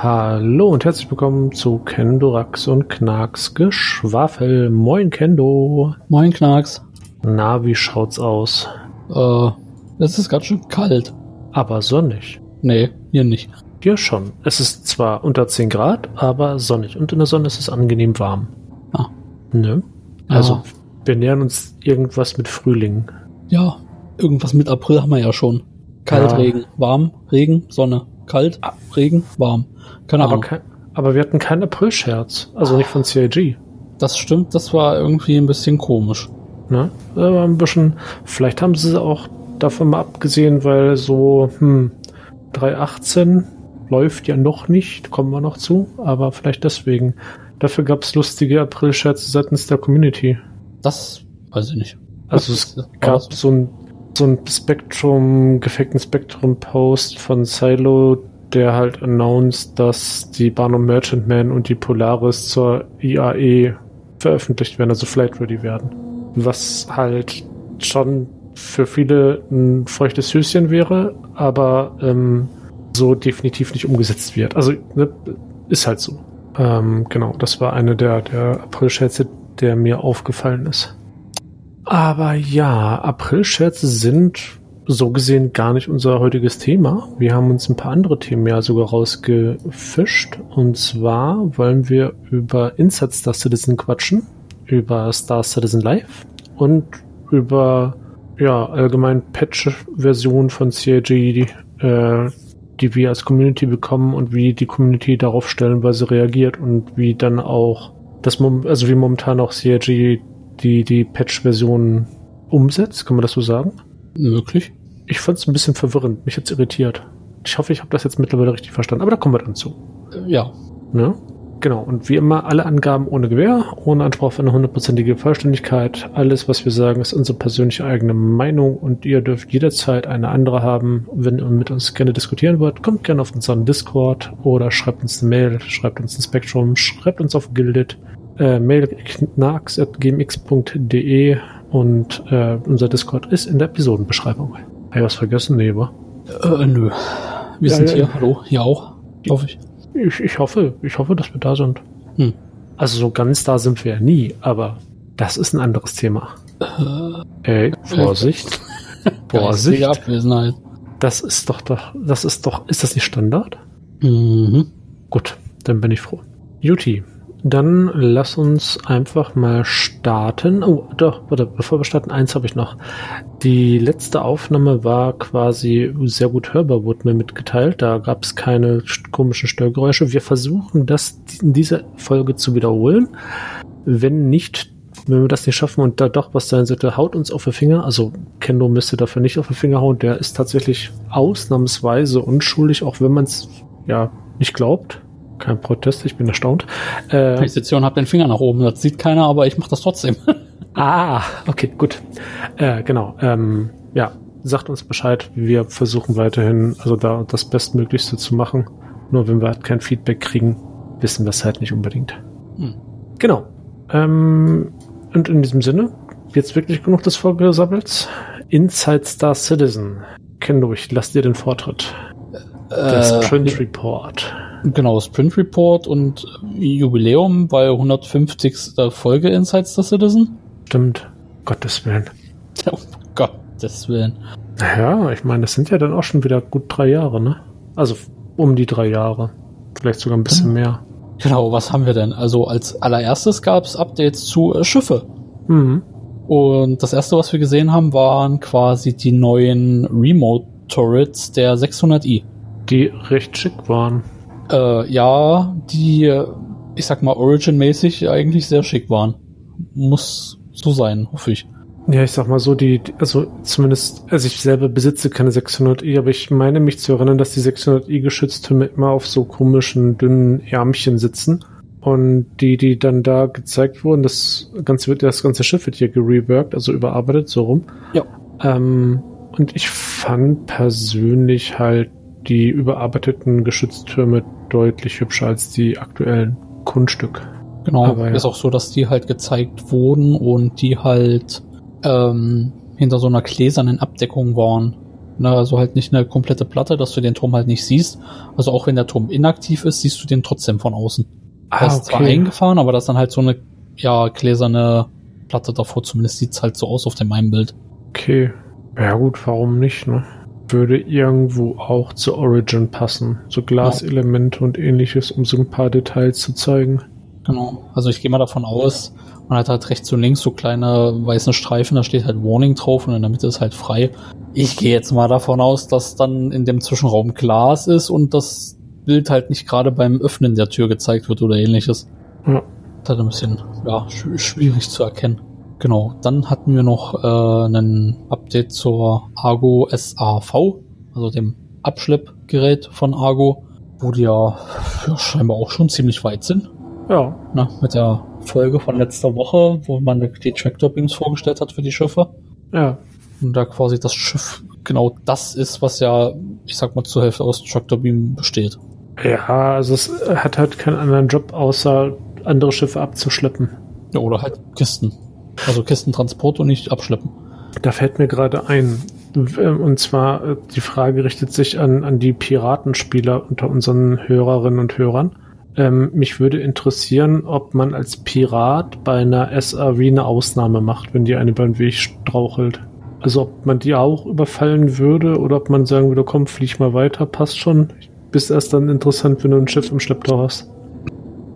Hallo und herzlich willkommen zu Kendorax und Knarks Geschwafel. Moin Kendo. Moin Knarks. Na, wie schaut's aus? Äh, es ist ganz schön kalt. Aber sonnig. Nee, hier nicht. Hier schon. Es ist zwar unter 10 Grad, aber sonnig. Und in der Sonne ist es angenehm warm. Ah. Ne? Also, Ah. wir nähern uns irgendwas mit Frühling. Ja, irgendwas mit April haben wir ja schon. Kalt, Ja. Regen, warm, Regen, Sonne. Kalt, Regen, warm. Keine Aber, Ahnung. kein, aber wir hatten keinen April-Scherz. Also nicht von CIG. Das stimmt, das war irgendwie ein bisschen komisch. Ne? War ein bisschen, vielleicht haben sie auch davon mal abgesehen, weil so, hm, 318 läuft ja noch nicht, kommen wir noch zu, aber vielleicht deswegen. Dafür gab es lustige April-Scherze seitens der Community. Das weiß ich nicht. Also es gab so ein, so ein Spektrum, gefakten Spektrum-Post von Silo, der halt announced, dass die Barnum Merchant Man und die Polaris zur IAE veröffentlicht werden, also flight ready werden. Was halt schon für viele ein feuchtes Höschen wäre, aber ähm, so definitiv nicht umgesetzt wird. Also ne, ist halt so. Ähm, genau, das war eine der, der April-Schätze, der mir aufgefallen ist. Aber ja, April-Scherze sind so gesehen gar nicht unser heutiges Thema. Wir haben uns ein paar andere Themen ja sogar rausgefischt. Und zwar wollen wir über Inside Star Citizen quatschen, über Star Citizen Live und über ja, allgemein Patch-Version von CIG, die, äh, die wir als Community bekommen und wie die Community darauf stellenweise reagiert und wie dann auch das, also wie momentan auch CIG die, die Patch-Version umsetzt, kann man das so sagen? Möglich. Ich fand es ein bisschen verwirrend, mich jetzt irritiert. Ich hoffe, ich habe das jetzt mittlerweile richtig verstanden, aber da kommen wir dann zu. Äh, Ja. Ne? Genau, und wie immer alle Angaben ohne Gewähr, ohne Anspruch auf eine hundertprozentige Vollständigkeit. Alles, was wir sagen, ist unsere persönliche eigene Meinung und ihr dürft jederzeit eine andere haben. Wenn ihr mit uns gerne diskutieren wollt, kommt gerne auf unseren Discord oder schreibt uns eine Mail, schreibt uns ein Spektrum, schreibt uns auf Gilded, äh, mail knarks.gmx.de und äh, unser Discord ist in der Episodenbeschreibung. Habe ich was vergessen? Nee, wa? Äh, nö. Wir Ja, sind ja. hier. Hallo. Hier auch. Hoffe ich. Ich, ich hoffe, ich hoffe, dass wir da sind. Hm. Also so ganz da sind wir ja nie, aber das ist ein anderes Thema. Ey, Vorsicht. Vorsicht. Geistige Abwesenheit. Das ist doch doch, das ist doch, ist das nicht Standard? Mhm. Gut, dann bin ich froh. Juti, dann lass uns einfach mal starten. Oh, doch, warte, bevor wir starten, eins habe ich noch. Die letzte Aufnahme war quasi sehr gut hörbar, wurde mir mitgeteilt. Da gab es keine komischen Störgeräusche. Wir versuchen das in dieser Folge zu wiederholen. Wenn nicht, wenn wir das nicht schaffen und da doch was sein sollte, haut uns auf den Finger. Also Kendo müsste dafür nicht auf den Finger hauen. Der ist tatsächlich ausnahmsweise unschuldig, auch wenn man es ja nicht glaubt. Kein Protest, ich bin erstaunt. Äh, Ich sitze hier und habe den Finger nach oben. Das sieht keiner, aber ich mache das trotzdem. ah, okay, gut. Äh, genau. Ähm, ja, sagt uns Bescheid. Wir versuchen weiterhin, also da das Bestmöglichste zu machen. Nur wenn wir halt kein Feedback kriegen, wissen wir es halt nicht unbedingt. Hm. Genau. Ähm, und in diesem Sinne, jetzt wirklich genug des Vorgesabbels. Inside Star Citizen. Kendo, ich lass dir den Vortritt. Das Äh, Print Report. Genau, Sprint Report und Jubiläum, weil 150. Folge Inside Star Citizen. Stimmt. Gottes Willen. Um Gottes Willen. Ja, ich meine, das sind ja dann auch schon wieder gut drei Jahre, ne? Also um die drei Jahre. Vielleicht sogar ein bisschen mehr. Genau, was haben wir denn? Also als allererstes gab es Updates zu äh, Schiffe. Mhm. Und das erste, was wir gesehen haben, waren quasi die neuen Remote Turrets der 600i. Die recht schick waren. Äh, ja, die, ich sag mal, Origin-mäßig eigentlich sehr schick waren. Muss so sein, hoffe ich. Ja, ich sag mal so, die, die- also zumindest, also ich selber besitze keine 600i, aber ich meine mich zu erinnern, dass die 600i Geschütztürme immer auf so komischen, dünnen Ärmchen sitzen. Und die, die dann da gezeigt wurden, das ganze, wird, das ganze Schiff wird hier gereworked, also überarbeitet, so rum. Ja. Ähm, und ich fand persönlich halt die überarbeiteten Geschütztürme deutlich hübscher als die aktuellen Kunststück. Genau, Aber ja. ist auch so, dass die halt gezeigt wurden und die halt ähm, hinter so einer gläsernen Abdeckung waren. Ne, also halt nicht eine komplette Platte, dass du den Turm halt nicht siehst. Also auch wenn der Turm inaktiv ist, siehst du den trotzdem von außen. Ah, Er ist zwar okay. eingefahren, aber das ist dann halt so eine, ja, gläserne Platte davor. Zumindest sieht's halt so aus auf dem einen Bild. Okay. Ja gut, warum nicht, ne? Würde irgendwo auch zu Origin passen. So Glaselemente und ähnliches, um so ein paar Details zu zeigen. Genau. Also ich gehe mal davon aus, man hat halt rechts und links so kleine weiße Streifen, da steht halt Warning drauf und in der Mitte ist halt frei. Ich gehe jetzt mal davon aus, dass dann in dem Zwischenraum Glas ist und das Bild halt nicht gerade beim Öffnen der Tür gezeigt wird oder ähnliches. Ja. Das ist halt ein bisschen ja, sch schwierig zu erkennen. Genau, dann hatten wir noch äh, einen Update zur Argo SAV, also dem Abschleppgerät von Argo, wo die ja, ja scheinbar auch schon ziemlich weit sind. Ja. Na, mit der Folge von letzter Woche, wo man die Tractor Beams vorgestellt hat für die Schiffe. Ja. Und da quasi das Schiff genau das ist, was ja, ich sag mal, zur Hälfte aus Tractor Beam besteht. Ja, also es hat halt keinen anderen Job, außer andere Schiffe abzuschleppen. Ja, oder halt Kisten. Also Kistentransport und nicht abschleppen. Da fällt mir gerade ein. Und zwar, äh, die Frage richtet sich an, an die Piratenspieler unter unseren Hörerinnen und Hörern. Ähm, mich würde interessieren, ob man als Pirat bei einer SAV eine Ausnahme macht, wenn die eine den Weg strauchelt. Also ob man die auch überfallen würde oder ob man sagen würde, komm, flieg mal weiter, passt schon. Bist erst dann interessant, wenn du ein Schiff im Schlepptau hast.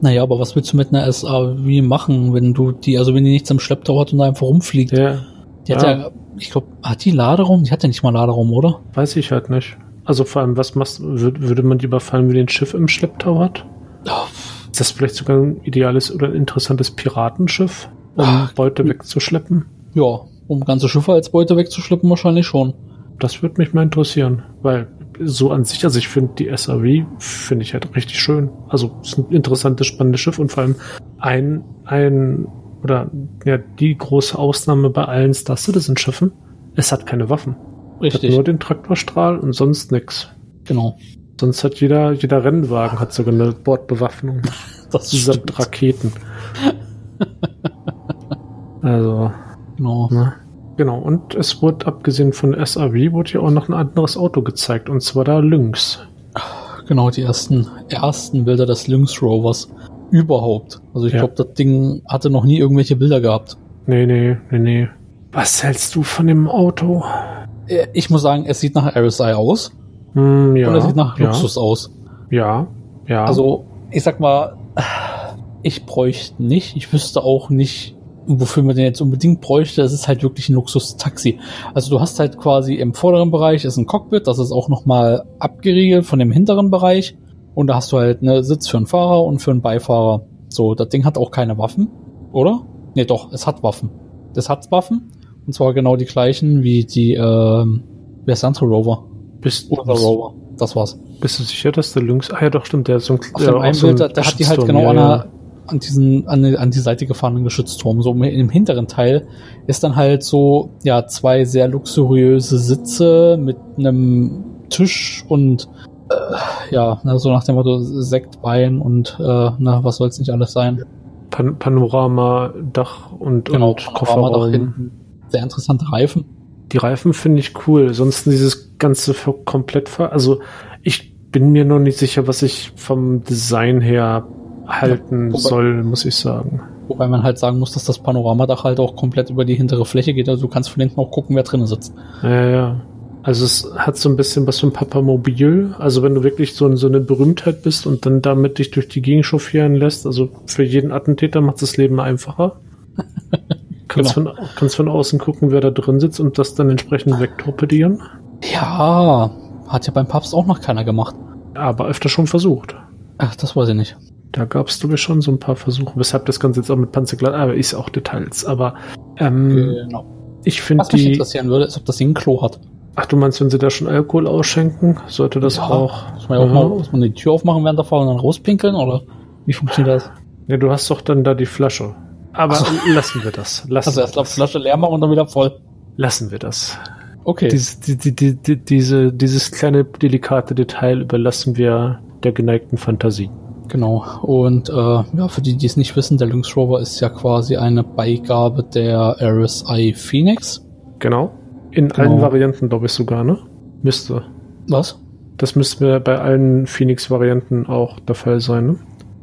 Naja, aber was willst du mit einer SAV machen, wenn du die, also wenn die nichts im Schlepptau hat und da einfach rumfliegt? Ja, Die hat Ja. ja, ich glaube, hat die Laderaum? Die hat ja nicht mal Laderaum, oder? weiß ich halt nicht. Also vor allem, was machst, würd, würde man die überfallen, wenn die ein Schiff im Schlepptau hat? Ja, Ist das vielleicht sogar ein ideales oder ein interessantes Piratenschiff, um Ach, Beute wegzuschleppen? ja, um ganze Schiffe als Beute wegzuschleppen, wahrscheinlich schon. Das würde mich mal interessieren, weil so an sich, also ich finde die SAV, finde ich halt richtig schön. Also es ist ein interessantes, spannendes Schiff und vor allem ein, ein, oder ja, die große Ausnahme bei allen Star Citizen Schiffen, es hat keine Waffen. Es hat Richtig, nur den Traktorstrahl und sonst nix. genau. Sonst hat jeder, jeder Rennwagen hat sogar eine Bordbewaffnung. Das stimmt. Raketen. also, Genau. ne? Genau, und es wurde, abgesehen von SAV, wurde ja auch noch ein anderes Auto gezeigt, und zwar der Lynx. Genau, die ersten, ersten Bilder des Lynx Rovers überhaupt. Also ich Ja. glaube, das Ding hatte noch nie irgendwelche Bilder gehabt. Nee, nee, nee, nee. Was hältst du von dem Auto? Äh, Ich muss sagen, es sieht nach RSI aus Hm, ja. und es sieht nach ja, Luxus aus. Ja, ja. Also, ich sag mal, ich bräuchte nicht, ich wüsste auch nicht, wofür man den jetzt unbedingt bräuchte. Es ist halt wirklich ein Luxus-Taxi. Also du hast halt quasi im vorderen Bereich ist ein Cockpit, das ist auch nochmal abgeriegelt von dem hinteren Bereich. Und da hast du halt eine Sitz für einen Fahrer und für einen Beifahrer. So, das Ding hat auch keine Waffen, oder? Nee, doch, es hat Waffen. Das hat Waffen. Und zwar genau die gleichen wie die, ähm, wer ist der andere Rover? bist, Oder der Rover. Das war's. bist du sicher, dass der Lynx. Ah ja, doch, stimmt, der ist so ein Auf der dem auch einen so Bild, da, da hat die halt genau ja, an, der, an diesen, an, die- an die Seite gefahrenen Geschützturm. So im hinteren Teil ist dann halt so, ja, zwei sehr luxuriöse Sitze mit einem Tisch und äh, ja, na, so nach dem Motto Sektbein und äh, na, was soll's nicht alles sein. Pan Panorama, Dach und, Genau, und Panorama da Kofferraum. hinten. Sehr interessante Reifen. Die Reifen finde ich cool. Sonst dieses ganze komplett ver also ich bin mir noch nicht sicher, was ich vom Design her halten Ja, wobei- soll, muss ich sagen. Wobei man halt sagen muss, dass das Panoramadach halt auch komplett über die hintere Fläche geht. Also du kannst von hinten auch gucken, wer drinnen sitzt. Ja, ja. Also es hat so ein bisschen was von Papamobil. Also wenn du wirklich so, so eine Berühmtheit bist und dann damit dich durch die Gegend chauffieren lässt, also für jeden Attentäter macht das Leben einfacher. Kannst, Genau. von, kannst von außen gucken, wer da drin sitzt und das dann entsprechend wegtorpedieren. Ja, hat ja beim Papst auch noch keiner gemacht. Aber öfter schon versucht. Ach, das weiß ich nicht. Da gab es, ich, schon so ein paar Versuche, weshalb das Ganze jetzt auch mit Panzerglas, aber ist auch Details. Aber ähm, Genau. ich finde Was mich die. interessieren würde, ist, ob das Ding ein Klo hat. Ach, du meinst, wenn sie da schon Alkohol ausschenken, sollte das Ja. auch. Muss man ja auch mal, muss man die Tür aufmachen während der Fahrt und dann rauspinkeln oder wie funktioniert das? Ja, du hast doch dann da die Flasche. Aber lassen wir das. Lassen, Also erst wir die das. Flasche leer machen und dann wieder voll. lassen wir das. Okay. Dies, die, die, die, die, diese, dieses kleine delikate Detail überlassen wir der geneigten Fantasie. Genau. Und äh, ja, für die, die es nicht wissen, der Lynx Rover ist ja quasi eine Beigabe der RSI Phoenix. Genau. In Genau. allen Varianten, glaube ich sogar, ne? Müsste. Was? Das müsste bei allen Phoenix-Varianten auch der Fall sein, ne?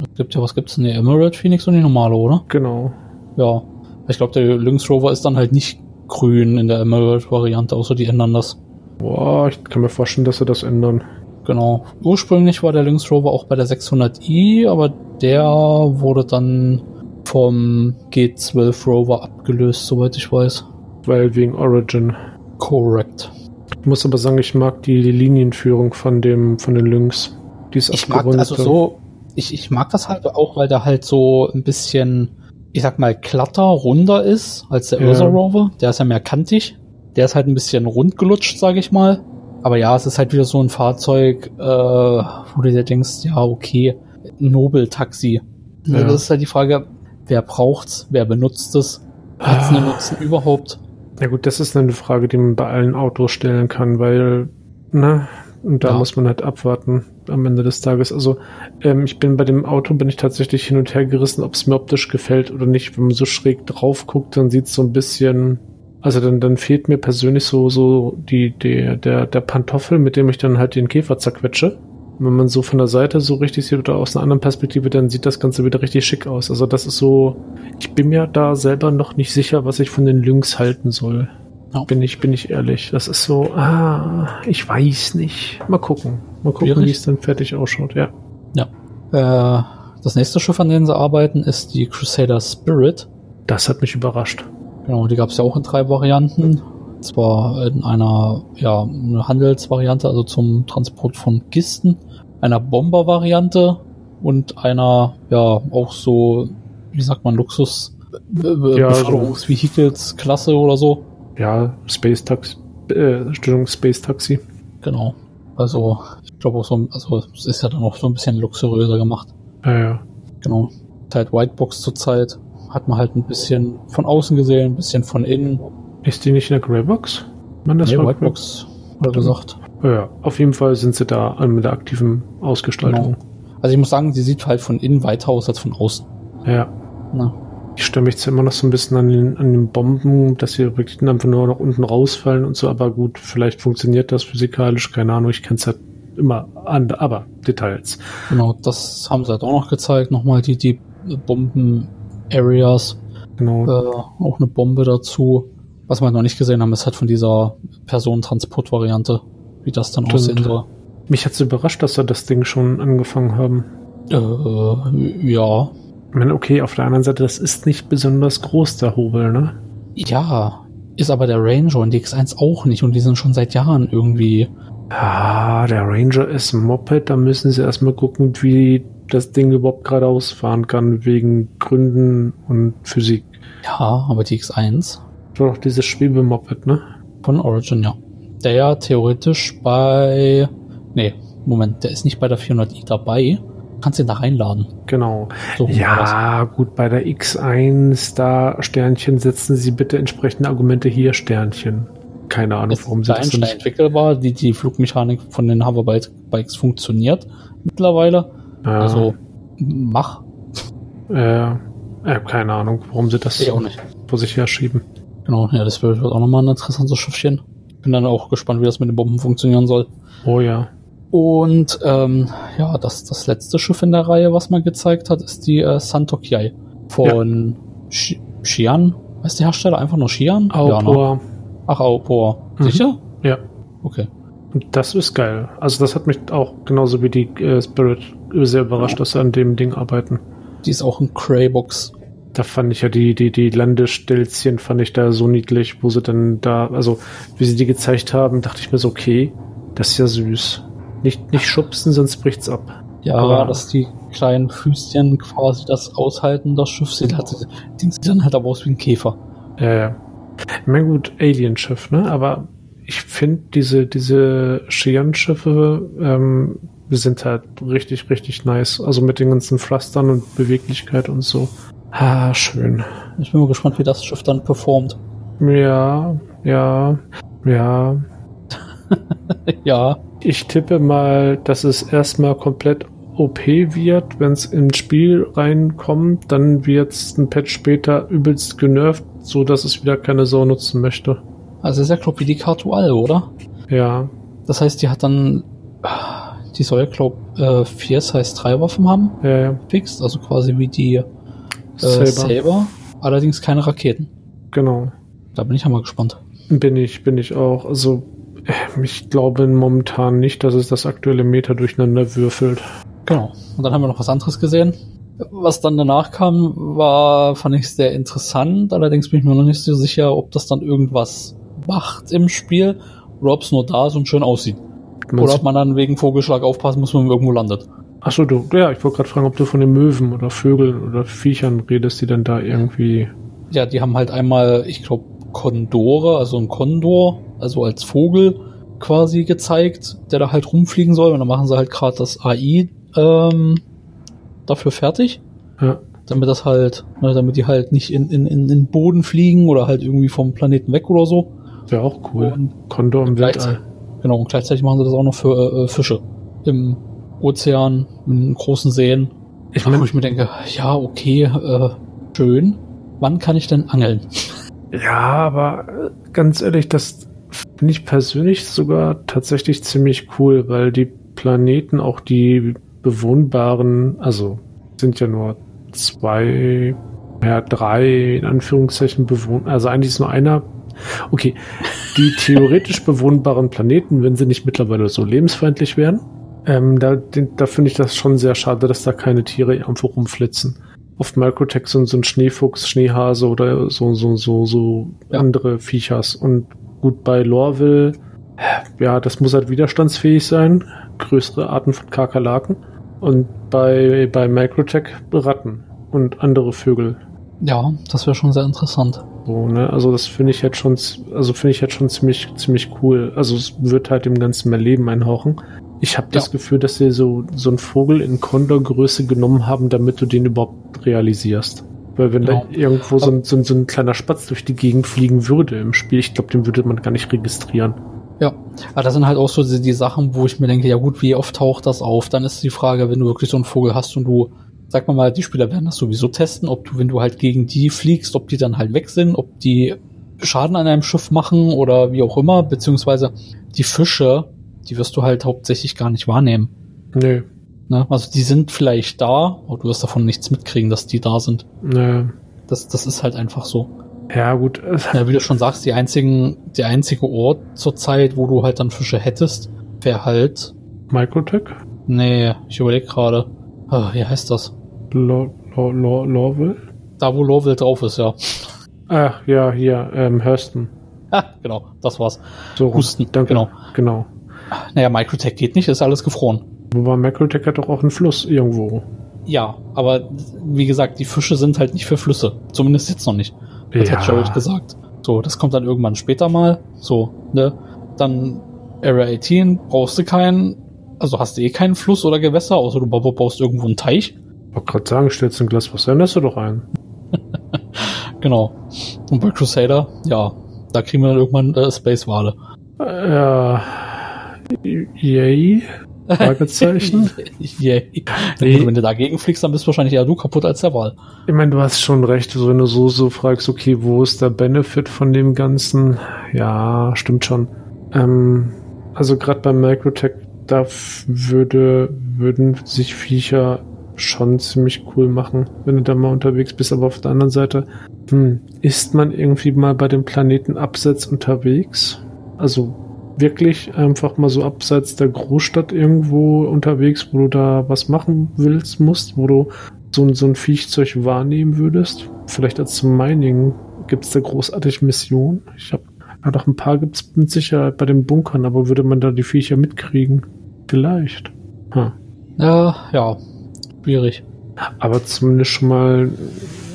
Es gibt ja, was gibt's denn? Die Emerald Phoenix und die normale, oder? Genau. Ja. Ich glaube, der Lynx Rover ist dann halt nicht grün in der Emerald-Variante, außer die ändern das. Boah, ich kann mir vorstellen, dass sie das ändern. Genau. Ursprünglich war der Lynx Rover auch bei der 600i, aber der wurde dann vom G12 Rover abgelöst, soweit ich weiß. Weil wegen Origin. Correct. Ich muss aber sagen, ich mag die Linienführung von dem, von den Lynx. Die ist Ich mag also so, ich, ich mag das halt auch, weil der halt so ein bisschen, ich sag mal, glatter, runder ist als der Ja. Ursa Rover. Der ist ja mehr kantig. Der ist halt ein bisschen rundgelutscht, sage ich mal. Aber ja, es ist halt wieder so ein Fahrzeug, äh, wo du dir denkst, ja, okay, Nobel-Taxi. Ja. Das ist halt die Frage, wer braucht's, wer benutzt es, hat's einen Nutzen überhaupt? Ja gut, das ist eine Frage, die man bei allen Autos stellen kann, weil, ne, und da Ja. muss man halt abwarten am Ende des Tages. Also ähm, ich bin bei dem Auto, bin ich tatsächlich hin und her gerissen, ob es mir optisch gefällt oder nicht. Wenn man so schräg drauf guckt, dann sieht es so ein bisschen, also dann, dann fehlt mir persönlich so, so die, der, der, der Pantoffel, mit dem ich dann halt den Käfer zerquetsche. Und Wenn man so von der Seite so richtig sieht oder aus einer anderen Perspektive, dann sieht das Ganze wieder richtig schick aus. Also das ist so, ich bin mir da selber noch nicht sicher, was ich von den Lynx halten soll. Ja. Bin ich, bin ich ehrlich. Das ist so, ah, ich weiß nicht. Mal gucken. Mal gucken, wie es dann fertig ausschaut, ja. Ja. Äh, das nächste Schiff, an dem sie arbeiten, ist die Crusader Spirit. Das hat mich überrascht. Genau, die gab es ja auch in drei Varianten. Zwar in einer ja, eine Handelsvariante, also zum Transport von Kisten, einer Bomber-Variante und einer, ja, auch so, wie sagt man, Luxus äh, Ja, Beförderungsvehicles Klasse oder so. Ja, Space Taxi, äh, Space Taxi. Genau. Also, ich glaube auch so, also es ist ja dann auch so ein bisschen luxuriöser gemacht. Ja, ja. Genau. Zeit Whitebox zurzeit. Hat man halt ein bisschen von außen gesehen, ein bisschen von innen. Ist die nicht in der Greybox? Man, das nee, Whitebox, hat er gesagt. Ja, auf jeden Fall sind sie da mit der aktiven Ausgestaltung. Also ich muss sagen, sie sieht halt von innen weiter aus als von außen. Ja. Na, Ich stelle mich zwar immer noch so ein bisschen an den, an den Bomben, dass sie wirklich dann einfach nur nach unten rausfallen und so, aber gut, vielleicht funktioniert das physikalisch, keine Ahnung, ich kenne es halt immer an, aber Details. genau, das haben sie halt auch noch gezeigt. Nochmal die, die Bomben-Areas. Genau. Äh, auch eine Bombe dazu. Was wir halt noch nicht gesehen haben, ist halt von dieser Personentransport-Variante, wie das dann aussehen soll. Mich hat es überrascht, dass sie das Ding schon angefangen haben. Äh, ja. Ich meine, okay, auf der anderen Seite, das ist nicht besonders groß, der Hobel, ne? Ja. Ist aber der Ranger und die X1 auch nicht und die sind schon seit Jahren irgendwie. Ah, der Ranger ist ein Moped, da müssen sie erstmal gucken, wie das Ding überhaupt geradeaus fahren kann, wegen Gründen und Physik. Ja, aber die X1 Das war doch dieses Schwebemoped, ne? von Origin, ja. Der ja theoretisch bei. Nee, Moment, der ist nicht bei der 400i dabei. Kannst ihn da reinladen. Genau. So. Ja, gut, bei der X1, da Sternchen, setzen Sie bitte entsprechende Argumente hier, Sternchen. Keine Ahnung, Ist warum sie das nicht. entwickelbar, die, die Flugmechanik von den Hoverbikes funktioniert mittlerweile. Ja, Also mach. äh, äh, keine Ahnung, warum sie das Ich auch nicht. vor sich her schieben. Genau, ja, das wird auch nochmal ein interessantes Schiffchen. Bin dann auch gespannt, wie das mit den Bomben funktionieren soll. Oh ja. Und ähm, ja, das, das letzte Schiff in der Reihe, was man gezeigt hat, ist die äh, Santokiai von Shi- Xi'an. Heißt der Hersteller einfach nur Xi'an? Ja, ne? Ach, Aupor. Mhm. Sicher? Ja. Okay. Das ist geil. Also das hat mich auch genauso wie die äh, Spirit sehr überrascht, dass sie an dem Ding arbeiten. Die ist auch ein Craybox. Da fand ich ja die, die, die Landestelzchen fand ich da so niedlich, wo sie dann da, also wie sie die gezeigt haben, dachte ich mir so, okay, das ist ja süß. Nicht, nicht schubsen, sonst bricht's ab. Ja, Aber- dass die kleinen Füßchen quasi das aushalten, das Schiff. Sie hat, Ding sieht dann halt aber aus wie ein Käfer. Äh, na gut, Alienschiff, ne? Aber ich finde diese, diese Xi'an-Schiffe, ähm, sind halt richtig, richtig nice. Also mit den ganzen Pflastern und Beweglichkeit und so. Ah, schön. Ich bin mal gespannt, wie das Schiff dann performt. Ja, ja, ja. ja, Ich tippe mal, dass es erstmal komplett OP wird, wenn es ins Spiel reinkommt, dann wird es ein Patch später übelst genervt, so dass es wieder keine Sau nutzen möchte. Also ist ja, glaub wie die Kartual, oder? Ja. Das heißt, die hat dann, die soll, glaub, äh, vier Size 3 Waffen haben. Ja, ja. Fixed, also quasi wie die äh, Saber. Saber. Allerdings keine Raketen. Genau. Da bin ich ja mal gespannt. Bin ich, bin ich auch. Also, äh, ich glaube momentan nicht, dass es das aktuelle Meta durcheinander würfelt. Genau. Und dann haben wir noch was anderes gesehen. Was dann danach kam, war, fand ich sehr interessant. Allerdings bin ich mir noch nicht so sicher, ob das dann irgendwas macht im Spiel oder ob es nur da ist und schön aussieht. Oder ob man dann wegen Vogelschlag aufpassen muss, wenn man irgendwo landet. Achso, du, ja, ich wollte gerade fragen, ob du von den Möwen oder Vögeln oder Viechern redest, die dann da irgendwie. Ja, die haben halt einmal, ich glaube, Kondore, also ein Kondor, also als Vogel quasi gezeigt, der da halt rumfliegen soll. Und dann machen sie halt gerade das AI ähm, dafür fertig. Ja. Damit das halt, ne, damit die halt nicht in, in, in den Boden fliegen oder halt irgendwie vom Planeten weg oder so. Wäre auch cool. Und Kondor im Weltall. genau, und gleichzeitig machen sie das auch noch für äh, Fische. Im Ozean, in großen Seen. Ich Wo meine, ich mir denke, ja, okay, äh, schön. Wann kann ich denn angeln? ja, aber äh, ganz ehrlich, das finde ich persönlich sogar tatsächlich ziemlich cool, weil die Planeten, auch die bewohnbaren, also sind ja nur zwei, ja, drei in Anführungszeichen bewohnt, also eigentlich ist nur einer. Okay, die theoretisch bewohnbaren Planeten, wenn sie nicht mittlerweile so lebensfeindlich wären, ähm, da, da finde ich das schon sehr schade, dass da keine Tiere irgendwo rumflitzen. Auf Microtech sind so ein Schneefuchs, Schneehase oder so, so, so, so Ja. andere Viechers. Und gut, bei Lorville, ja, das muss halt widerstandsfähig sein. Größere Arten von Kakerlaken. Und bei, bei Microtech Ratten und andere Vögel. Ja, das wäre schon sehr interessant. So, ne? Also das finde ich jetzt schon, z- also finde ich jetzt schon ziemlich, ziemlich cool. Also es wird halt dem Ganzen mehr Leben einhauchen. Ich habe das Ja. Gefühl, dass sie so, so einen Vogel in Condor-Größe genommen haben, damit du den überhaupt realisierst. Weil wenn Genau. da irgendwo so ein, so, ein, so ein kleiner Spatz durch die Gegend fliegen würde im Spiel, ich glaube, den würde man gar nicht registrieren. Ja, aber das sind halt auch so die, die Sachen, wo ich mir denke, ja gut, wie oft taucht das auf? Dann ist die Frage, wenn du wirklich so einen Vogel hast und du, sag mal mal, die Spieler werden das sowieso testen, ob du, wenn du halt gegen die fliegst, ob die dann halt weg sind, ob die Schaden an einem Schiff machen oder wie auch immer, beziehungsweise die Fische, die wirst du halt hauptsächlich gar nicht wahrnehmen. Nö. Ne? Also die sind vielleicht da, aber du wirst davon nichts mitkriegen, dass die da sind. Nö. Das, das ist halt einfach so. Ja, gut. Ja, wie du schon sagst, die einzigen, der einzige Ort zur Zeit, wo du halt dann Fische hättest, wäre halt. Microtech? Nee, ich überlege gerade. Ah, wie heißt das? Lo, Lo, Lo, Lorville? Da, wo Lowville drauf ist, ja. Ach, ja, hier, ähm, Hurston. Ah, genau, das war's. So. Husten, Danke. genau. Genau. Naja, Microtech geht nicht, ist alles gefroren. Wobei Microtech hat doch auch einen Fluss irgendwo. Ja, aber wie gesagt, die Fische sind halt nicht für Flüsse. Zumindest jetzt noch nicht. Das hat Jared gesagt. So, das kommt dann irgendwann später mal. So, ne? Dann Area 18 brauchst du keinen, also hast du eh keinen Fluss oder Gewässer, außer du ba- baust irgendwo einen Teich. Ich wollte gerade sagen, stellst du ein Glas Wasser, lässt du doch ein. Genau. Und bei Crusader, ja, da kriegen wir dann irgendwann äh, Space-Wale. Äh, Ja. Yay? Fragezeichen? Yay. Nee. Wenn du dagegen fliegst, dann bist wahrscheinlich eher du kaputt als der Wal. Ich meine, du hast schon recht, so, wenn du so, so fragst, okay, wo ist der Benefit von dem Ganzen? Ja, stimmt schon. Ähm, also gerade beim Microtech, da würde, würden sich Viecher schon ziemlich cool machen, wenn du da mal unterwegs bist. Aber auf der anderen Seite, hm, ist man irgendwie mal bei dem Planeten abseits unterwegs? Also wirklich einfach mal so abseits der Großstadt irgendwo unterwegs, wo du da was machen willst, musst, wo du so, ein- so ein Viechzeug wahrnehmen würdest? Vielleicht als Mining gibt es da großartig Missionen. Ich habe ja doch ein paar gibt es mit Sicherheit bei den Bunkern, aber würde man da die Viecher mitkriegen? Vielleicht. Hm. Ja, ja, schwierig. Aber zumindest schon mal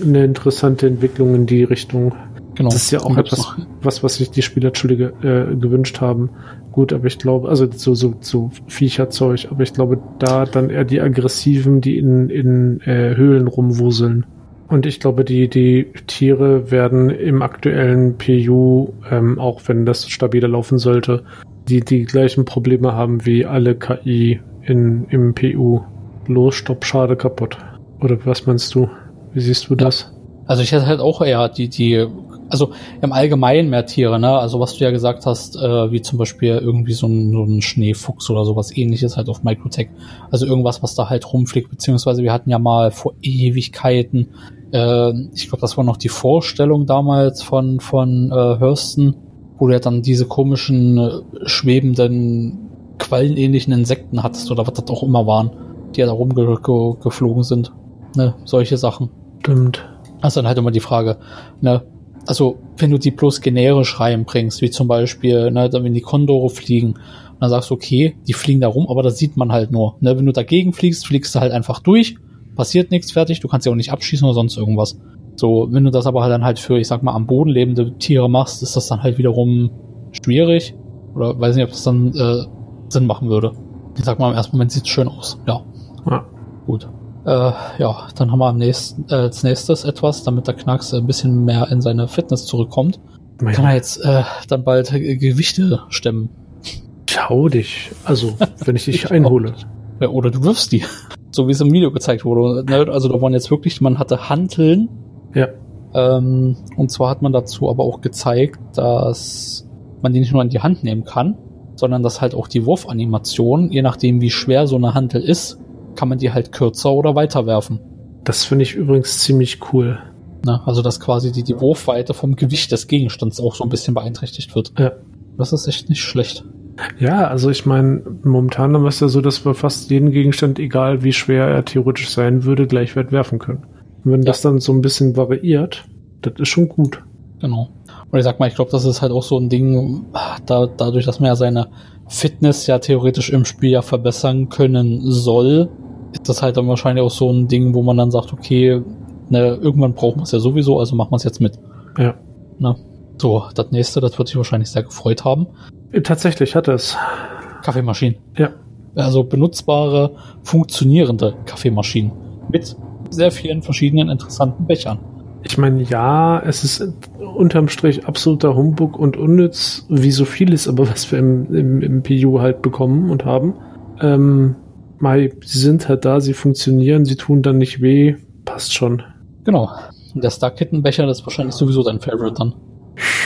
eine interessante Entwicklung in die Richtung. Genau. Das ist ja auch etwas, noch- was, was sich die Spieler, Entschuldige, äh, gewünscht haben. Gut, aber ich glaube, also so, so, so Viecherzeug, aber ich glaube, da dann eher die Aggressiven, die in, in äh, Höhlen rumwuseln. Und ich glaube, die, die Tiere werden im aktuellen PU, ähm, auch wenn das stabiler laufen sollte, die die gleichen Probleme haben wie alle KI in, im PU. Los, stopp, schade, kaputt. Oder was meinst du? Wie siehst du das? Also ich hätte halt auch eher die, die also im Allgemeinen mehr Tiere, ne? Also was du ja gesagt hast, äh, wie zum Beispiel irgendwie so ein, so ein Schneefuchs oder sowas ähnliches halt auf Microtech. Also irgendwas, was da halt rumfliegt, beziehungsweise wir hatten ja mal vor Ewigkeiten, äh, ich glaube, das war noch die Vorstellung damals von, von äh, Hursten, wo du ja dann diese komischen äh, schwebenden, quallenähnlichen Insekten hattest oder was das auch immer waren, die ja da rumgeflogen sind. Ne? Solche Sachen. Stimmt. Also dann halt immer die Frage, ne, also wenn du die bloß generisch reinbringst, wie zum Beispiel, ne, wenn die Kondore fliegen, dann sagst du, okay, die fliegen da rum, aber das sieht man halt nur. Ne, wenn du dagegen fliegst, fliegst du halt einfach durch, passiert nichts, fertig, du kannst ja auch nicht abschießen oder sonst irgendwas. So, wenn du das aber halt dann halt für, ich sag mal, am Boden lebende Tiere machst, ist das dann halt wiederum schwierig. Oder weiß nicht, ob das dann äh, Sinn machen würde. Ich sag mal, im ersten Moment sieht es schön aus. Ja. Ja. Gut. Äh, ja, dann haben wir am nächsten, äh, als nächstes etwas, damit der Knacks ein bisschen mehr in seine Fitness zurückkommt. Meine. Kann er jetzt äh, dann bald Gewichte stemmen. Schau dich. Also, wenn ich dich ich einhole. Ja, oder du wirfst die. So wie es im Video gezeigt wurde. Ne, also da waren jetzt wirklich, man hatte Hanteln. Ja. Ähm, und zwar hat man dazu aber auch gezeigt, dass man die nicht nur in die Hand nehmen kann, sondern dass halt auch die Wurfanimation, je nachdem wie schwer so eine Hantel ist, kann man die halt kürzer oder weiter werfen. Das finde ich übrigens ziemlich cool. Na, also dass quasi die, die Wurfweite vom Gewicht des Gegenstands auch so ein bisschen beeinträchtigt wird. Ja. Das ist echt nicht schlecht. Ja, also ich meine, momentan haben wir es ja so, dass wir fast jeden Gegenstand, egal wie schwer er theoretisch sein würde, gleich weit werfen können. Und wenn ja. das dann so ein bisschen variiert, das ist schon gut. Genau. Und ich sag mal, ich glaube, das ist halt auch so ein Ding, da, dadurch, dass man ja seine Fitness ja theoretisch im Spiel ja verbessern können soll, ist das halt dann wahrscheinlich auch so ein Ding, wo man dann sagt, okay, ne, irgendwann braucht man es ja sowieso, also machen wir es jetzt mit. Ja. Na, so, das nächste, das wird sich wahrscheinlich sehr gefreut haben. Äh, tatsächlich hat es. Kaffeemaschinen. Ja. Also benutzbare, funktionierende Kaffeemaschinen mit sehr vielen verschiedenen interessanten Bechern. Ich meine, ja, es ist unterm Strich absoluter Humbug und unnütz, wie so vieles, aber was wir im, im, im PU halt bekommen und haben. Ähm, Mai, sie sind halt da, sie funktionieren, sie tun dann nicht weh, passt schon. Genau. Und der Star-Kittenbecher, das ist wahrscheinlich sowieso dein Favorite dann.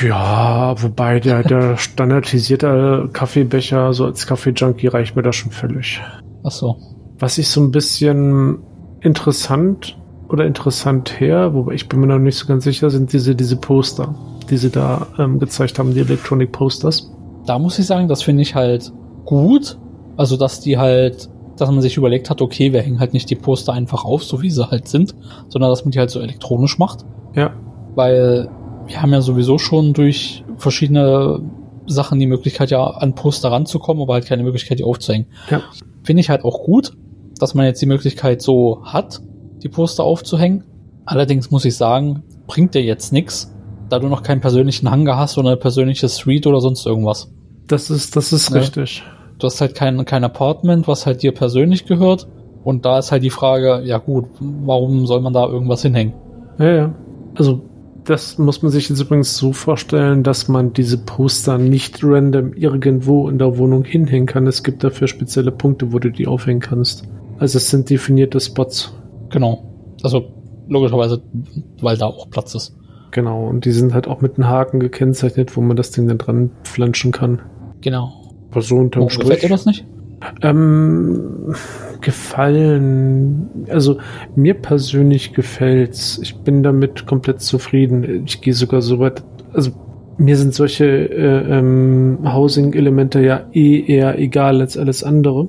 Ja, wobei der, der standardisierte Kaffeebecher, so als Kaffee-Junkie reicht mir das schon völlig. Ach so. Was ich so ein bisschen interessant oder interessant her, wobei ich bin mir noch nicht so ganz sicher, sind diese, diese Poster, die sie da ähm, gezeigt haben, die Electronic Posters. Da muss ich sagen, das finde ich halt gut. Also, dass die halt, dass man sich überlegt hat, okay, wir hängen halt nicht die Poster einfach auf, so wie sie halt sind, sondern dass man die halt so elektronisch macht. Ja. Weil wir haben ja sowieso schon durch verschiedene Sachen die Möglichkeit, ja an Poster ranzukommen, aber halt keine Möglichkeit, die aufzuhängen. Ja. Finde ich halt auch gut, dass man jetzt die Möglichkeit so hat, die Poster aufzuhängen. Allerdings muss ich sagen, bringt dir jetzt nichts, da du noch keinen persönlichen Hangar hast oder eine persönliche Suite oder sonst irgendwas. Das ist, das ist ja. richtig. Du hast halt kein, kein Apartment, was halt dir persönlich gehört. Und da ist halt die Frage, ja gut, warum soll man da irgendwas hinhängen? Ja, ja. Also, das muss man sich jetzt übrigens so vorstellen, dass man diese Poster nicht random irgendwo in der Wohnung hinhängen kann. Es gibt dafür spezielle Punkte, wo du die aufhängen kannst. Also es sind definierte Spots. Genau. Also logischerweise, weil da auch Platz ist. Genau, und die sind halt auch mit einem Haken gekennzeichnet, wo man das Ding dann dran flanschen kann. Genau. Aber so unterm Warum Strich. Gefällt dir das nicht? Ähm, gefallen. Also mir persönlich gefällt's. Ich bin damit komplett zufrieden. Ich gehe sogar so weit. Also mir sind solche äh, ähm, Housing-Elemente ja eh eher egal als alles andere.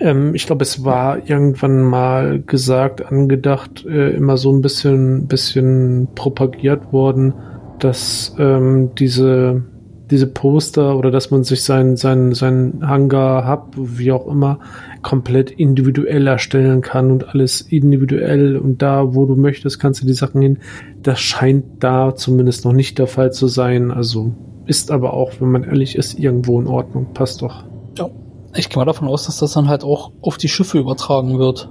Ähm, ich glaube, es war irgendwann mal gesagt, angedacht, äh, immer so ein bisschen, bisschen propagiert worden, dass ähm, diese, diese Poster oder dass man sich sein, sein, sein Hangar Hub, wie auch immer, komplett individuell erstellen kann und alles individuell und da, wo du möchtest, kannst du die Sachen hin. Das scheint da zumindest noch nicht der Fall zu sein. Also ist aber auch, wenn man ehrlich ist, irgendwo in Ordnung. Passt doch. Ja. Ich gehe mal davon aus, dass das dann halt auch auf die Schiffe übertragen wird.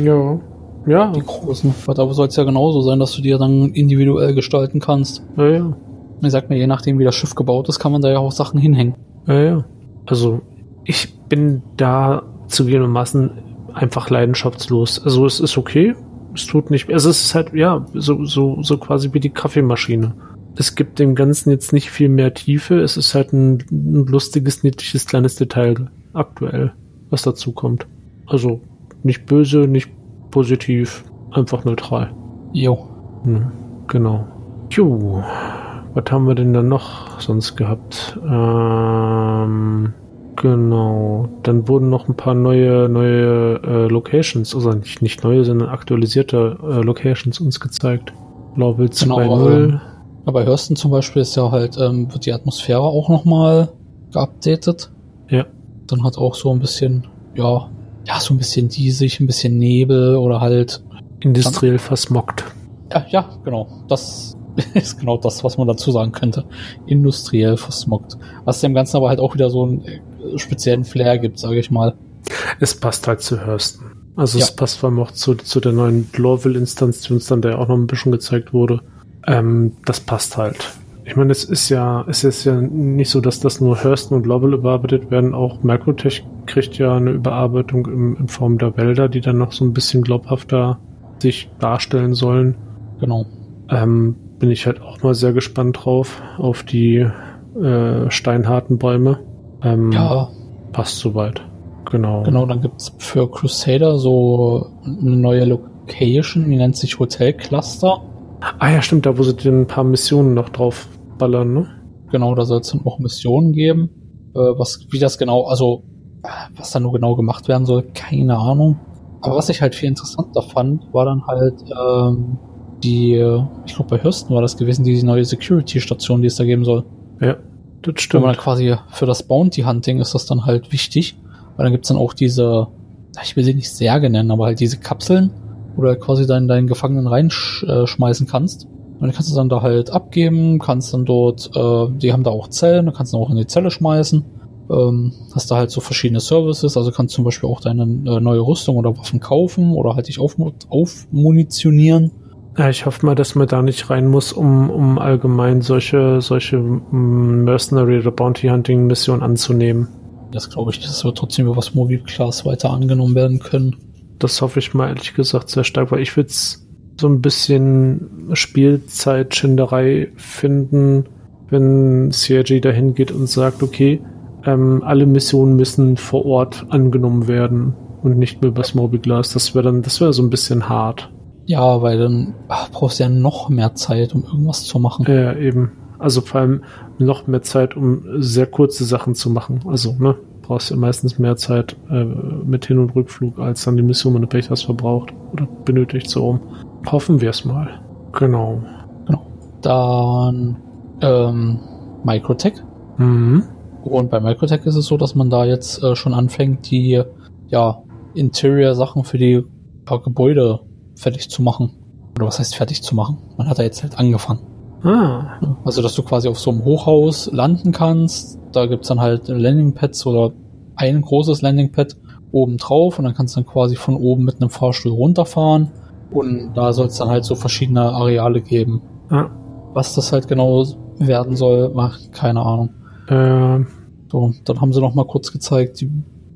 Ja. Ja. Die großen. Weil da soll es ja genauso sein, dass du ja dann individuell gestalten kannst. Ja, ja. Ich sag mir, je nachdem, wie das Schiff gebaut ist, kann man da ja auch Sachen hinhängen. Ja, ja. Also, ich bin da zugegebenermaßen einfach leidenschaftslos. Also, es ist okay. Es tut nicht, also es ist halt, ja, so, so, so quasi wie die Kaffeemaschine. es gibt dem Ganzen jetzt nicht viel mehr Tiefe. Es ist halt ein, ein lustiges, niedliches, kleines Detail aktuell, was dazu kommt. Also nicht böse, nicht positiv, einfach neutral. Jo. Hm, genau. Jo, was haben wir denn dann noch sonst gehabt? Ähm, genau. Dann wurden noch ein paar neue, neue äh, Locations, also nicht, nicht neue, sondern aktualisierte äh, Locations uns gezeigt. Lowell 2.0. Genau, aber bei Hurston zum Beispiel ist ja halt, ähm, wird die Atmosphäre auch nochmal geupdatet. Ja. Dann hat auch so ein bisschen, ja, ja, so ein bisschen diesig, ein bisschen Nebel oder halt. Industriell versmockt. Ja, ja, genau. Das ist genau das, was man dazu sagen könnte. Industriell versmockt. Was dem Ganzen aber halt auch wieder so einen äh, speziellen Flair gibt, sage ich mal. Es passt halt zu Hurston. Also Ja. es passt vor allem auch zu, zu der neuen Lorville-Instanz, die uns dann da ja auch noch ein bisschen gezeigt wurde. Ähm, das passt halt. Ich meine, es ist ja, es ist ja nicht so, dass das nur Hurston und Lorville überarbeitet werden. Auch Microtech kriegt ja eine Überarbeitung im, in Form der Wälder, die dann noch so ein bisschen glaubhafter sich darstellen sollen. Genau. Ähm, bin ich halt auch mal sehr gespannt drauf, auf die äh, steinharten Bäume. Ähm, Ja, Passt soweit. Genau. genau. Dann gibt's für Crusader so eine neue Location, die nennt sich Hotel Cluster. Ah ja, stimmt, da wo sie den ein paar Missionen noch drauf ballern, ne? Genau, da soll es dann auch Missionen geben. Äh, was, wie das genau, also was da nur genau gemacht werden soll, keine Ahnung. Aber was ich halt viel interessanter fand, war dann halt ähm, die, ich glaube bei Hurston war das gewesen, die neue Security-Station, die es da geben soll. Ja, das Wenn stimmt. man dann quasi für das Bounty Hunting ist das dann halt wichtig, weil dann gibt's dann auch diese, ich will sie nicht Särge nennen, aber halt diese Kapseln, wo du halt quasi deinen, deinen Gefangenen reinschmeißen kannst. Und dann kannst du dann da halt abgeben, kannst dann dort, äh, die haben da auch Zellen, dann kannst du auch in die Zelle schmeißen. Ähm, hast da halt so verschiedene Services, also kannst zum Beispiel auch deine äh, neue Rüstung oder Waffen kaufen oder halt dich aufmu- aufmunitionieren. Ja, ich hoffe mal, dass man da nicht rein muss, um, um allgemein solche, solche mm, Mercenary oder Bounty Hunting Missionen anzunehmen. Das glaube ich, das wird trotzdem über das Mobile Class weiter angenommen werden können. Das hoffe ich mal ehrlich gesagt sehr stark, weil ich würde es so ein bisschen Spielzeit-Schinderei finden, wenn CRG dahin geht und sagt, okay, ähm, alle Missionen müssen vor Ort angenommen werden und nicht mehr übers Mobilglas. Das wäre dann, das wäre so ein bisschen hart. Ja, weil dann ach, brauchst du ja noch mehr Zeit, um irgendwas zu machen. Ja, eben. Also vor allem noch mehr Zeit, um sehr kurze Sachen zu machen. Also, ne, brauchst ja meistens mehr Zeit äh, mit Hin- und Rückflug, als dann die Mission, wenn du Pech hast, verbraucht oder benötigt so rum. Hoffen wir es mal. Genau. Dann ähm, Microtech. Mhm. Und bei Microtech ist es so, dass man da jetzt äh, schon anfängt, die ja, Interior-Sachen für die ja, Gebäude fertig zu machen. Oder was heißt fertig zu machen? Man hat da jetzt halt angefangen. Ah, Also, dass du quasi auf so einem Hochhaus landen kannst. Da gibt's dann halt Landingpads oder ein großes Landingpad oben drauf und dann kannst du dann quasi von oben mit einem Fahrstuhl runterfahren. Und da soll es dann halt so verschiedene Areale geben. ah Was das halt genau werden soll, ach, keine Ahnung. äh, So, dann haben sie noch mal kurz gezeigt,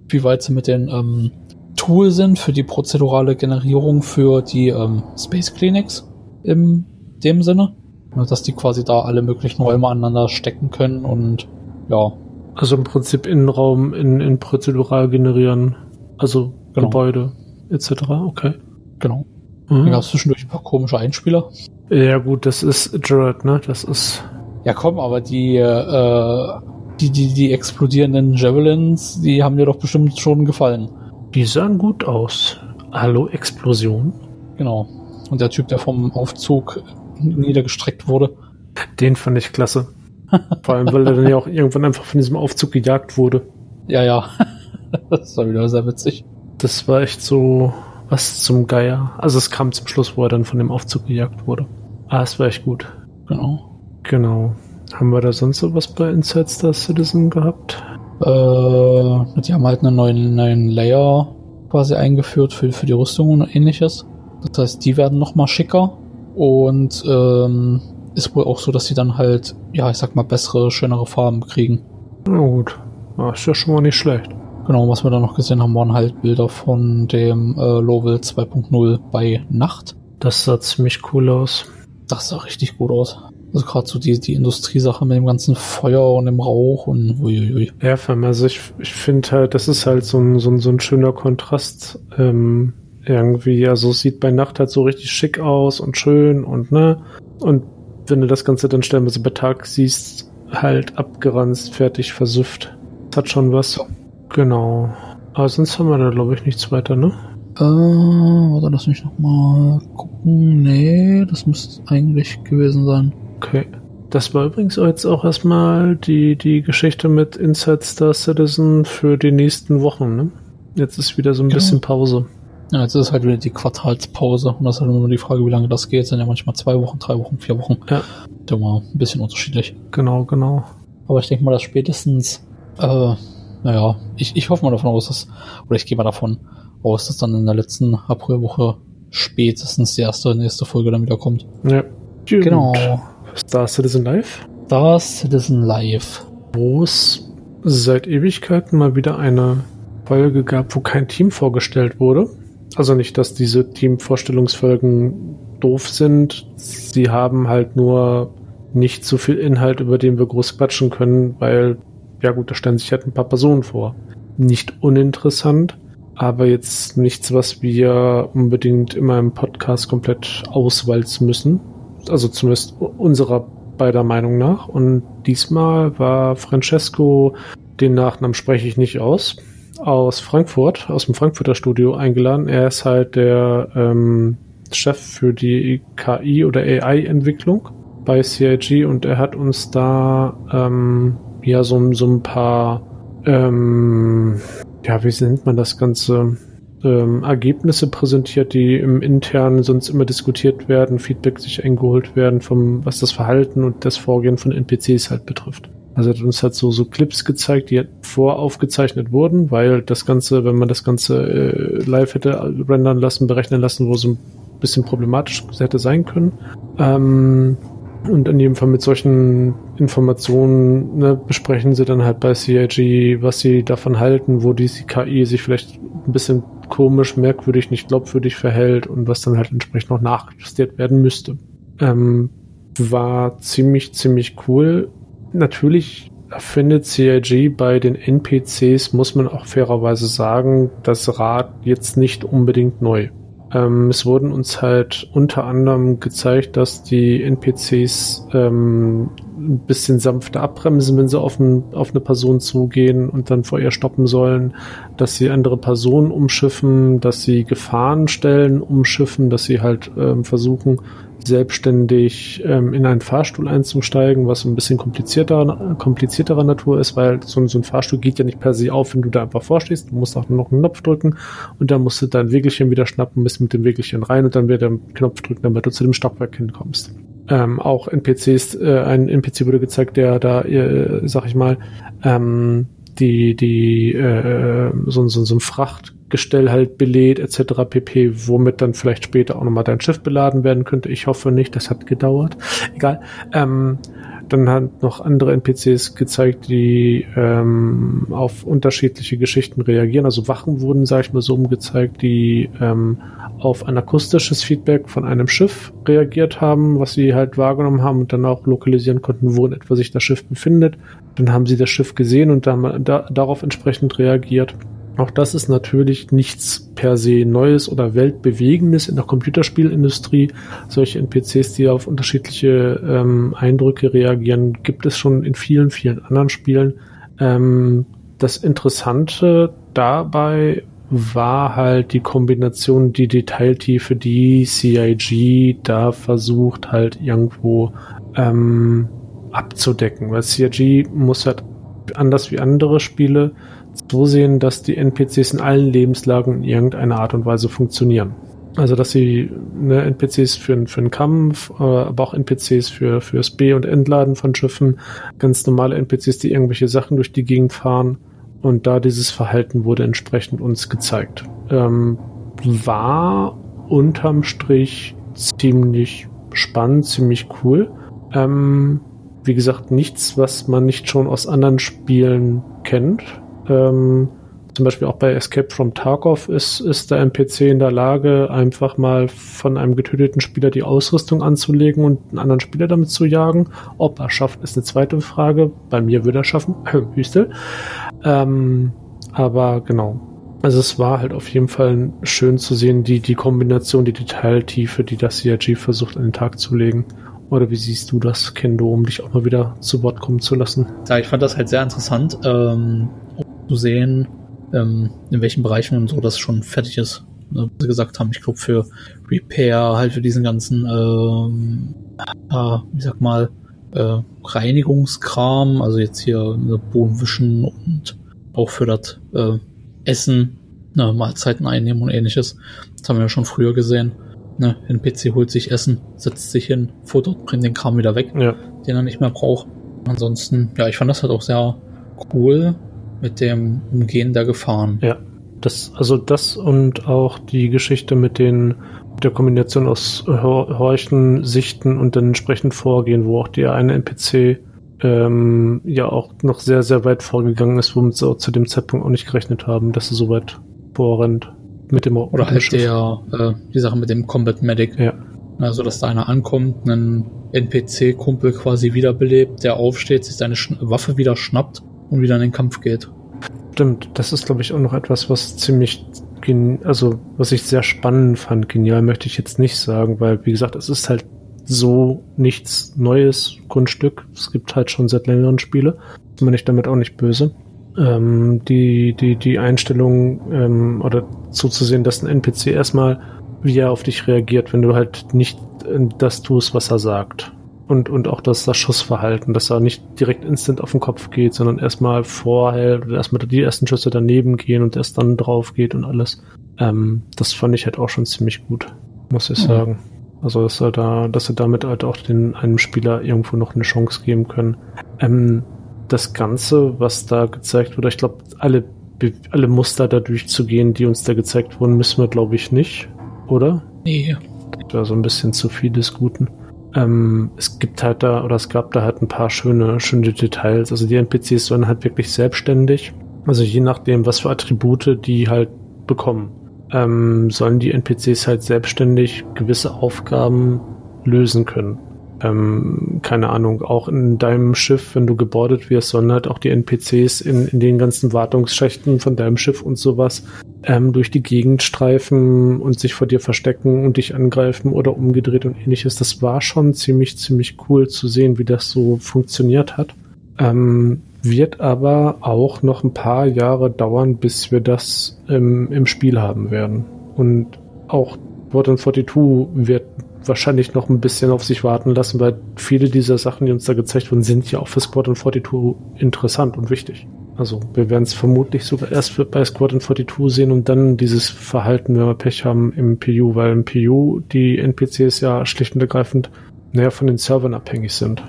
wie weit sie mit den ähm, Tool sind für die prozedurale Generierung für die ähm, Space Clinics im dem Sinne. Dass die quasi da alle möglichen Räume aneinander stecken können und ja, also im Prinzip Innenraum in, in prozedural generieren. Also Genau. Gebäude etc. Okay. genau. Mhm. Da gab es zwischendurch ein paar komische Einspieler. Ja gut, das ist Jared, ne? Das ist Ja komm, aber die, äh, die, die, die explodierenden Javelins, die haben dir doch bestimmt schon gefallen. Die sahen gut aus. Hallo, Explosion. Genau. Und der Typ, der vom Aufzug niedergestreckt wurde. Den fand ich klasse. Vor allem, weil er dann ja auch irgendwann einfach von diesem Aufzug gejagt wurde. Ja, ja. das war wieder sehr witzig. Das war echt so was zum Geier. Also es kam zum Schluss, wo er dann von dem Aufzug gejagt wurde. Ah, es war echt gut. Genau. Genau. Haben wir da sonst so was bei Inside Star Citizen gehabt? Äh, die haben halt einen neuen, neuen Layer quasi eingeführt für, für die Rüstung und ähnliches. Das heißt, die werden noch mal schicker. Und ähm, ist wohl auch so, dass sie dann halt, ja, ich sag mal, bessere, schönere Farben kriegen. Na gut. Ah, ist ja schon mal nicht schlecht. Genau, was wir dann noch gesehen haben, waren halt Bilder von dem äh, Lowell 2.0 bei Nacht. Das sah ziemlich cool aus. Das sah richtig gut aus. Also gerade so die, die Industriesache mit dem ganzen Feuer und dem Rauch und uiuiui. Ja, also ich, ich finde halt, das ist halt so ein, so ein, so ein schöner Kontrast ähm, irgendwie. Also es sieht bei Nacht halt so richtig schick aus und schön und ne. Und wenn du das Ganze dann stellenweise bei Tag siehst, halt abgeranzt, fertig, versüfft. Das hat schon was. Genau. Aber sonst haben wir da, glaube ich, nichts weiter, ne? Äh, warte, lass mich noch mal gucken. Nee, das müsste eigentlich gewesen sein. Okay. Das war übrigens jetzt auch erstmal die, die Geschichte mit Inside Star Citizen für die nächsten Wochen, ne? Jetzt ist wieder so ein Ja. bisschen Pause. Ja, jetzt ist halt wieder die Quartalspause und das ist halt immer nur die Frage, wie lange das geht. Sind ja manchmal zwei Wochen, drei Wochen, vier Wochen. Ja. Da mal ein bisschen unterschiedlich. Genau, genau. Aber ich denke mal, dass spätestens, äh, naja, ich, ich hoffe mal davon aus, dass, oder ich gehe mal davon aus, dass dann in der letzten Aprilwoche spätestens die erste, nächste Folge dann wieder kommt. Ja. Genau. Star Citizen Live, Das Citizen Live. wo es seit Ewigkeiten mal wieder eine Folge gab, wo kein Team vorgestellt wurde. Also nicht, dass diese Teamvorstellungsfolgen doof sind. Sie haben halt nur nicht so viel Inhalt, über den wir groß quatschen können, weil, ja gut, da stellen sich halt ein paar Personen vor. Nicht uninteressant, aber jetzt nichts, was wir unbedingt immer im Podcast komplett auswalzen müssen. Also zumindest unserer beider Meinung nach. Und diesmal war Francesco, den Nachnamen spreche ich nicht aus, aus Frankfurt, aus dem Frankfurter Studio eingeladen. Er ist halt der ähm, Chef für die KI oder AI-Entwicklung bei CIG und er hat uns da ähm, ja so, so ein paar ähm, ja, wie nennt man das Ganze? Ähm, Ergebnisse präsentiert, die im internen sonst immer diskutiert werden, Feedback sich eingeholt werden, vom, was das Verhalten und das Vorgehen von NPCs halt betrifft. Also er hat uns halt so, so Clips gezeigt, die voraufgezeichnet wurden, weil das Ganze, wenn man das Ganze äh, live hätte rendern lassen, berechnen lassen, wo so ein bisschen problematisch hätte sein können. Ähm, und in jedem Fall mit solchen Informationen ne, besprechen sie dann halt bei CIG, was sie davon halten, wo diese KI sich vielleicht ein bisschen komisch, merkwürdig, nicht glaubwürdig verhält und was dann halt entsprechend noch nachjustiert werden müsste. Ähm, war ziemlich, ziemlich cool. Natürlich findet CIG bei den NPCs, muss man auch fairerweise sagen, das Rad jetzt nicht unbedingt neu. Ähm, es wurden uns halt unter anderem gezeigt, dass die NPCs ähm, ein bisschen sanfter abbremsen, wenn sie auf, ein, auf eine Person zugehen und dann vor ihr stoppen sollen, dass sie andere Personen umschiffen, dass sie Gefahrenstellen umschiffen, dass sie halt ähm, versuchen, selbstständig ähm, in einen Fahrstuhl einzusteigen, was ein bisschen komplizierter, komplizierterer Natur ist, weil so, so ein Fahrstuhl geht ja nicht per se auf, wenn du da einfach vorstehst. Du musst auch noch einen Knopf drücken und dann musst du dein Wegelchen wieder schnappen, bist mit dem Wegelchen rein und dann wieder den Knopf drücken, damit du zu dem Stockwerk hinkommst. Ähm, auch NPCs, äh, ein NPC wurde gezeigt, der da, äh, sag ich mal, ähm, die, die, äh, so, so, so ein Frachtgestell halt belädt, etc. pp, womit dann vielleicht später auch nochmal dein Schiff beladen werden könnte. Ich hoffe nicht, das hat gedauert. Egal. Ähm, dann hat noch andere NPCs gezeigt, die ähm, auf unterschiedliche Geschichten reagieren. Also Wachen wurden, sag ich mal, so umgezeigt, die ähm, auf ein akustisches Feedback von einem Schiff reagiert haben, was sie halt wahrgenommen haben und dann auch lokalisieren konnten, wo in etwa sich das Schiff befindet. Dann haben sie das Schiff gesehen und dann da, darauf entsprechend reagiert. Auch das ist natürlich nichts per se Neues oder Weltbewegendes in der Computerspielindustrie. Solche NPCs, die auf unterschiedliche ähm, Eindrücke reagieren, gibt es schon in vielen, vielen anderen Spielen. Ähm, das Interessante dabei war halt die Kombination, die Detailtiefe, die CIG da versucht halt irgendwo ähm, abzudecken. Weil CIG muss halt anders wie andere Spiele so sehen, dass die NPCs in allen Lebenslagen in irgendeiner Art und Weise funktionieren. Also, dass sie ne, NPCs für, für einen Kampf, äh, aber auch NPCs für, fürs B- und Entladen von Schiffen, ganz normale NPCs, die irgendwelche Sachen durch die Gegend fahren. Und da dieses Verhalten wurde entsprechend uns gezeigt. Ähm, war unterm Strich ziemlich spannend, ziemlich cool. Ähm, wie gesagt, nichts, was man nicht schon aus anderen Spielen kennt. Ähm, Zum Beispiel auch bei Escape from Tarkov ist, ist der NPC in der Lage, einfach mal von einem getöteten Spieler die Ausrüstung anzulegen und einen anderen Spieler damit zu jagen. Ob er schafft, ist eine zweite Frage. Bei mir würde er schaffen. Hüstel. Ähm, aber genau. Also es war halt auf jeden Fall schön zu sehen, die, die Kombination, die Detailtiefe, die das CRG versucht an den Tag zu legen. Oder wie siehst du das, Kendo, um dich auch mal wieder zu Wort kommen zu lassen? Ja, ich fand das halt sehr interessant, ähm, sehen, ähm, in welchen Bereichen und so das schon fertig ist. Ne, wie sie gesagt haben, ich glaube für Repair, halt für diesen ganzen, ähm, äh, wie sag mal, äh, Reinigungskram, also jetzt hier ne, Boden wischen und auch für das äh, Essen, ne, Mahlzeiten einnehmen und ähnliches. Das haben wir ja schon früher gesehen. Ne, ein PC holt sich Essen, setzt sich hin, futtert, bringt den Kram wieder weg, ja. den er nicht mehr braucht. Ansonsten, ja, ich fand das halt auch sehr cool mit dem Umgehen der Gefahren. Ja, das, also das und auch die Geschichte mit den der Kombination aus Horchen, Sichten und dann entsprechend Vorgehen, wo auch der eine NPC ähm, ja auch noch sehr, sehr weit vorgegangen ist, womit sie auch zu dem Zeitpunkt auch nicht gerechnet haben, dass er so weit vorrennt. Mit dem Oder mit halt der, äh, die Sache mit dem Combat Medic. Ja. Also, dass da einer ankommt, einen NPC-Kumpel quasi wiederbelebt, der aufsteht, sich seine Sch Waffe wieder schnappt und wieder in den Kampf geht. Stimmt, das ist, glaube ich, auch noch etwas, was ziemlich, also was ich sehr spannend fand. Genial möchte ich jetzt nicht sagen, weil, wie gesagt, es ist halt so nichts Neues Grundstück. Es gibt halt schon seit längeren Spiele. Ist man nicht damit auch nicht böse. Ähm, die, die, die Einstellung ähm, oder zuzusehen, dass ein NPC erstmal wie er auf dich reagiert, wenn du halt nicht das tust, was er sagt und, und auch das, das Schussverhalten, dass er nicht direkt instant auf den Kopf geht, sondern erstmal vorhält oder erstmal die ersten Schüsse daneben gehen und erst dann drauf geht und alles. Ähm, das fand ich halt auch schon ziemlich gut, muss ich mhm. sagen. Also, dass er da, dass er damit halt auch den, einem Spieler irgendwo noch eine Chance geben können. Ähm, das Ganze, was da gezeigt wurde, ich glaube, alle, alle Muster da durchzugehen, die uns da gezeigt wurden, müssen wir, glaube ich, nicht, oder? Nee. Das war so ein bisschen zu viel des Guten. Ähm, es gibt halt da, oder es gab da halt ein paar schöne, schöne Details. Also die NPCs sollen halt wirklich selbstständig, also je nachdem, was für Attribute die halt bekommen, ähm, sollen die NPCs halt selbstständig gewisse Aufgaben lösen können ähm, keine Ahnung, auch in deinem Schiff, wenn du gebordet wirst, sollen halt auch die NPCs in, in den ganzen Wartungsschächten von deinem Schiff und sowas ähm, durch die Gegend streifen und sich vor dir verstecken und dich angreifen oder umgedreht und ähnliches. Das war schon ziemlich, ziemlich cool zu sehen, wie das so funktioniert hat. Ähm, wird aber auch noch ein paar Jahre dauern, bis wir das im, im Spiel haben werden. Und auch Warden 42 wird wahrscheinlich noch ein bisschen auf sich warten lassen, weil viele dieser Sachen, die uns da gezeigt wurden, sind ja auch für Squadron 42 interessant und wichtig. Also wir werden es vermutlich sogar erst bei Squadron 42 sehen und dann dieses Verhalten, wenn wir Pech haben, im PU, weil im PU die NPCs ja schlicht und ergreifend naja, von den Servern abhängig sind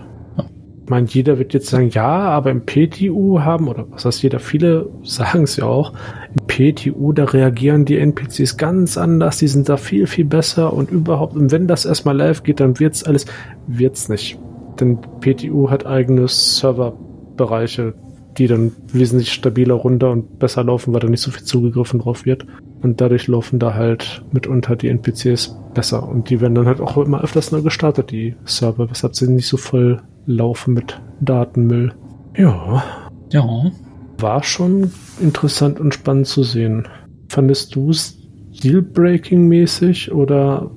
meine, jeder wird jetzt sagen, ja, aber im PTU haben, oder was heißt jeder, viele sagen es ja auch, im PTU, da reagieren die NPCs ganz anders, die sind da viel, viel besser und überhaupt, und wenn das erstmal live geht, dann wird's alles, wird's nicht. Denn PTU hat eigene Serverbereiche, die dann wesentlich stabiler runter und besser laufen, weil da nicht so viel zugegriffen drauf wird. Und dadurch laufen da halt mitunter die NPCs besser. Und die werden dann halt auch immer öfters neu gestartet, die Server, weshalb sie nicht so voll laufen mit Datenmüll. Ja. Ja. War schon interessant und spannend zu sehen. Fandest du es Deal-Breaking-mäßig oder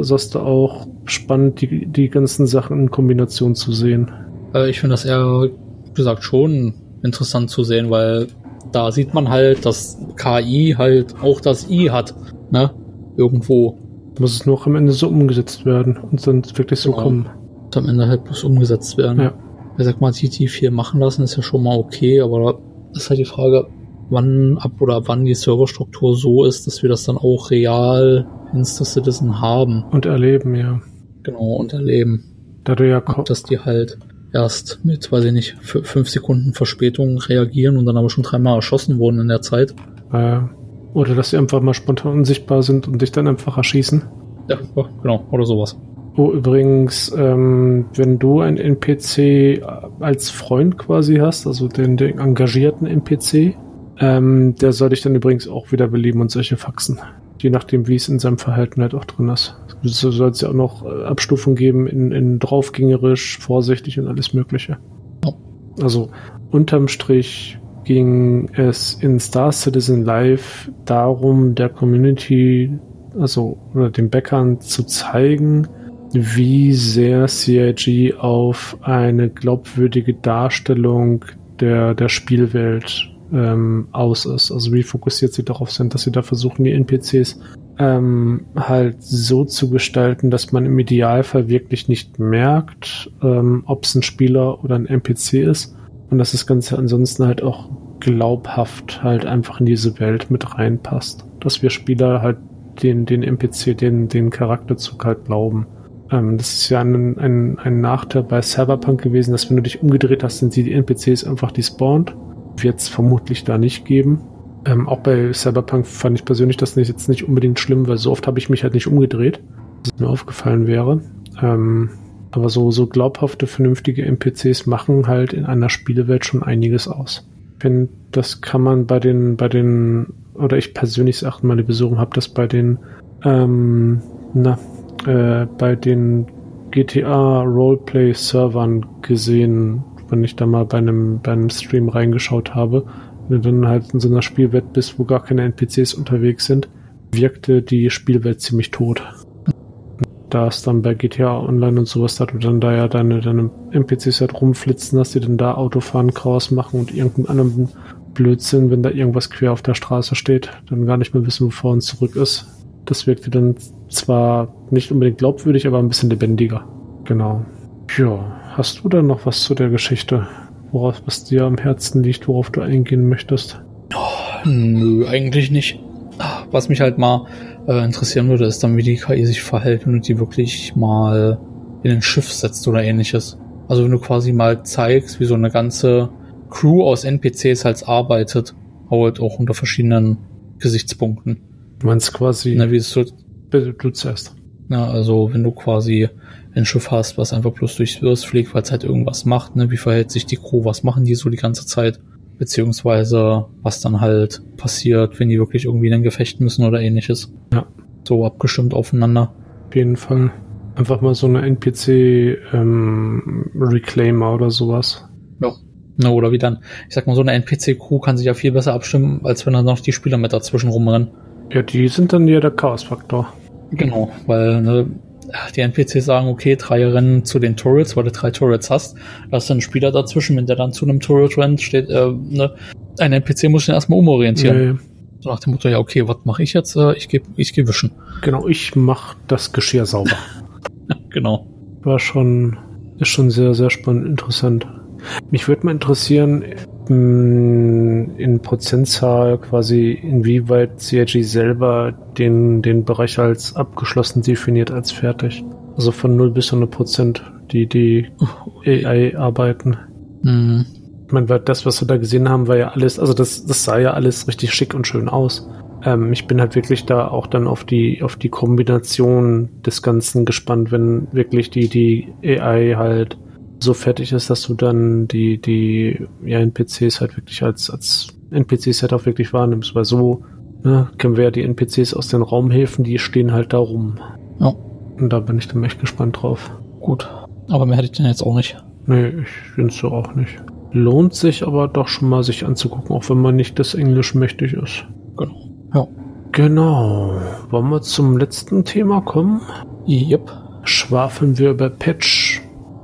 sagst du auch spannend, die, die ganzen Sachen in Kombination zu sehen? Äh, ich finde das eher gesagt schon interessant zu sehen, weil da sieht man halt, dass KI halt auch das I hat, ne? Irgendwo. Muss es nur am Ende so umgesetzt werden und dann wirklich so genau. kommen am Ende halt bloß umgesetzt werden. Ja. Ich sag mal, GT4 machen lassen ist ja schon mal okay, aber das ist halt die Frage, wann ab oder wann die Serverstruktur so ist, dass wir das dann auch real in Star Citizen haben. Und erleben, ja. Genau, und erleben. Da du ja und dass die halt erst mit, weiß ich nicht, fünf Sekunden Verspätung reagieren und dann aber schon dreimal erschossen wurden in der Zeit. Äh, oder dass sie einfach mal spontan unsichtbar sind und dich dann einfach erschießen. Ja, genau, oder sowas. Oh, übrigens, ähm, wenn du einen NPC als Freund quasi hast, also den, den engagierten NPC, Ähm, der soll dich dann übrigens auch wieder beleben und solche Faxen. Je nachdem, wie es in seinem Verhalten halt auch drin ist. So soll es ja auch noch äh, Abstufung geben in, in draufgängerisch, vorsichtig und alles Mögliche. Oh. Also unterm Strich ging es in Star Citizen Live darum, der Community, also oder den Bäckern zu zeigen, wie sehr CIG auf eine glaubwürdige Darstellung der, der Spielwelt ähm, aus ist. Also wie fokussiert sie darauf sind, dass sie da versuchen, die NPCs ähm, halt so zu gestalten, dass man im Idealfall wirklich nicht merkt, ähm, ob es ein Spieler oder ein NPC ist und dass das Ganze ansonsten halt auch glaubhaft halt einfach in diese Welt mit reinpasst. Dass wir Spieler halt den, den NPC, den, den Charakterzug halt glauben. Ähm, das ist ja ein, ein, ein Nachteil bei Cyberpunk gewesen, dass wenn du dich umgedreht hast, sind die NPCs einfach despawned. Wird es vermutlich da nicht geben. Ähm, auch bei Cyberpunk fand ich persönlich das nicht, jetzt nicht unbedingt schlimm, weil so oft habe ich mich halt nicht umgedreht, was mir aufgefallen wäre. Ähm, aber so, so glaubhafte, vernünftige NPCs machen halt in einer Spielewelt schon einiges aus. Ich finde, das kann man bei den, bei den, oder ich persönlich das achte mal Besuchung habe das bei den, ähm, na, äh, bei den GTA Roleplay Servern gesehen, wenn ich da mal bei einem, bei einem Stream reingeschaut habe. Wenn du dann halt in so einer Spielwelt bist, wo gar keine NPCs unterwegs sind, wirkte die Spielwelt ziemlich tot. Da ist dann bei GTA Online und sowas, da du dann da ja deine, deine NPCs halt rumflitzen hast, die dann da Autofahren, Chaos machen und irgendeinen anderen Blödsinn, wenn da irgendwas quer auf der Straße steht, dann gar nicht mehr wissen, wo vor und zurück ist. Das wirkte dann zwar nicht unbedingt glaubwürdig, aber ein bisschen lebendiger. Genau. Ja, hast du da noch was zu der Geschichte? Worauf, was dir am Herzen liegt, worauf du eingehen möchtest? Oh, nö, eigentlich nicht. Was mich halt mal äh, interessieren würde, ist dann, wie die KI sich verhält, wenn du die wirklich mal in ein Schiff setzt oder ähnliches. Also wenn du quasi mal zeigst, wie so eine ganze Crew aus NPCs halt arbeitet, halt auch unter verschiedenen Gesichtspunkten. Du meinst quasi. Na, wie es so. Bitte du zuerst. Na, also wenn du quasi ein Schiff hast, was einfach bloß durchs Wirrs fliegt, weil es halt irgendwas macht, ne? Wie verhält sich die Crew? Was machen die so die ganze Zeit? Beziehungsweise was dann halt passiert, wenn die wirklich irgendwie in ein Gefecht müssen oder ähnliches. Ja. So abgestimmt aufeinander. Auf jeden Fall. Einfach mal so eine NPC ähm, Reclaimer oder sowas. Ja. Na, oder wie dann, ich sag mal, so eine NPC-Crew kann sich ja viel besser abstimmen, als wenn da noch die Spieler mit dazwischen rumrennen. Ja, die sind dann ja der Chaos-Faktor. Genau, weil ne, die NPCs sagen, okay, drei rennen zu den Turrets, weil du drei Turrets hast. Da ist dann ein Spieler dazwischen, wenn der dann zu einem Turret rennt, steht, äh, ne, ein NPC muss den erstmal umorientieren. Nee. So nach dem Motto, ja, okay, was mache ich jetzt? Äh, ich gehe ich geh wischen. Genau, ich mach das Geschirr sauber. genau. War schon, ist schon sehr, sehr spannend, interessant. Mich würde mal interessieren, in Prozentzahl quasi, inwieweit CIG selber den, den Bereich als abgeschlossen definiert, als fertig. Also von 0 bis 100 Prozent, die, die AI-Arbeiten. Mhm. Ich meine, das, was wir da gesehen haben, war ja alles, also das, das sah ja alles richtig schick und schön aus. Ähm, ich bin halt wirklich da auch dann auf die, auf die Kombination des Ganzen gespannt, wenn wirklich die, die AI halt so fertig ist, dass du dann die, die ja, NPCs halt wirklich als, als NPC-Set auch wirklich wahrnimmst, weil so ne, kennen wir ja die NPCs aus den Raumhäfen, die stehen halt da rum. Ja. Und da bin ich dann echt gespannt drauf. Gut. Aber mehr hätte ich denn jetzt auch nicht. Nee, ich finde es auch nicht. Lohnt sich aber doch schon mal sich anzugucken, auch wenn man nicht das Englisch mächtig ist. Genau. Ja. Genau. Wollen wir zum letzten Thema kommen? Yep. Schwafeln wir über Patch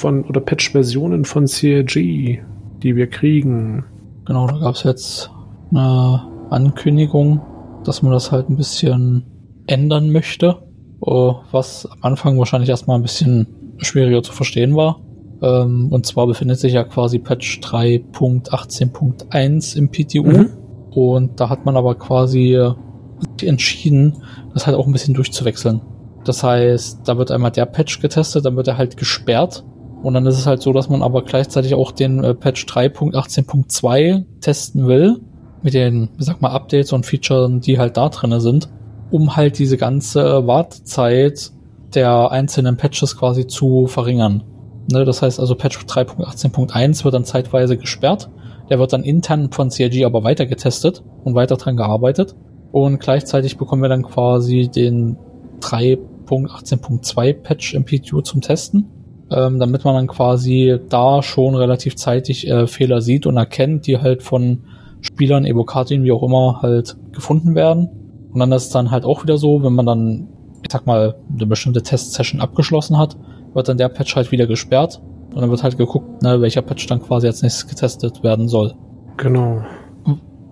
von oder Patch-Versionen von CRG, die wir kriegen. Genau, da gab es jetzt eine Ankündigung, dass man das halt ein bisschen ändern möchte, äh, was am Anfang wahrscheinlich erstmal ein bisschen schwieriger zu verstehen war. Ähm, und zwar befindet sich ja quasi Patch 3.18.1 im PTU. Mhm. Und da hat man aber quasi entschieden, das halt auch ein bisschen durchzuwechseln. Das heißt, da wird einmal der Patch getestet, dann wird er halt gesperrt und dann ist es halt so, dass man aber gleichzeitig auch den äh, Patch 3.18.2 testen will. Mit den, wie sag mal, Updates und Features, die halt da drinne sind. Um halt diese ganze Wartezeit der einzelnen Patches quasi zu verringern. Ne, das heißt also Patch 3.18.1 wird dann zeitweise gesperrt. Der wird dann intern von CIG aber weiter getestet und weiter dran gearbeitet. Und gleichzeitig bekommen wir dann quasi den 3.18.2 Patch im PTU zum Testen, ähm, damit man dann quasi da schon relativ zeitig äh, Fehler sieht und erkennt, die halt von Spielern, Evokatien, wie auch immer, halt gefunden werden. Und dann ist es dann halt auch wieder so, wenn man dann, ich sag mal, eine bestimmte Test-Session abgeschlossen hat, wird dann der Patch halt wieder gesperrt. Und dann wird halt geguckt, ne, welcher Patch dann quasi als nächstes getestet werden soll. Genau.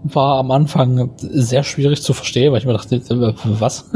War am Anfang sehr schwierig zu verstehen, weil ich mir dachte, äh, was?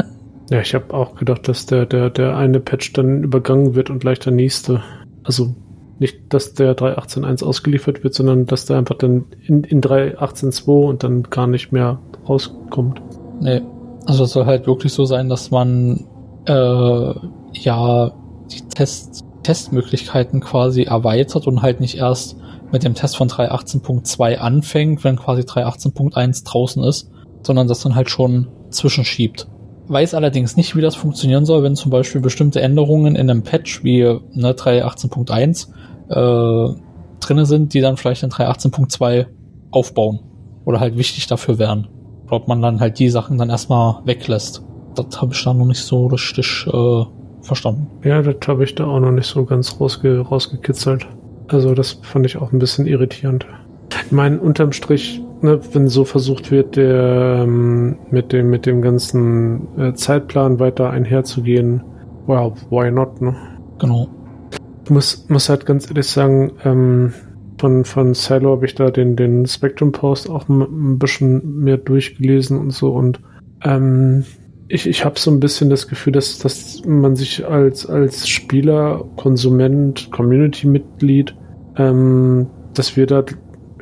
Ja, ich habe auch gedacht, dass der, der, der eine Patch dann übergangen wird und gleich der nächste. Also nicht, dass der 3.18.1 ausgeliefert wird, sondern dass der einfach dann in, in 3.18.2 und dann gar nicht mehr rauskommt. Nee. Also es soll halt wirklich so sein, dass man äh, ja die Test, Testmöglichkeiten quasi erweitert und halt nicht erst mit dem Test von 3.18.2 anfängt, wenn quasi 3.18.1 draußen ist, sondern das dann halt schon zwischenschiebt. Weiß allerdings nicht, wie das funktionieren soll, wenn zum Beispiel bestimmte Änderungen in einem Patch wie ne, 3.18.1 äh, drinne sind, die dann vielleicht in 3.18.2 aufbauen oder halt wichtig dafür wären. Ob man dann halt die Sachen dann erstmal weglässt. Das habe ich da noch nicht so richtig äh, verstanden. Ja, das habe ich da auch noch nicht so ganz rausge rausgekitzelt. Also das fand ich auch ein bisschen irritierend. Ich meine, unterm Strich, ne, wenn so versucht wird, der, ähm, mit dem mit dem ganzen äh, Zeitplan weiter einherzugehen, wow, why not, ne? Genau. Ich muss, muss halt ganz ehrlich sagen, ähm, von, von Silo habe ich da den, den Spectrum Post auch ein bisschen mehr durchgelesen und so und ähm, ich, ich habe so ein bisschen das Gefühl, dass, dass man sich als, als Spieler, Konsument, Community-Mitglied, ähm, dass wir da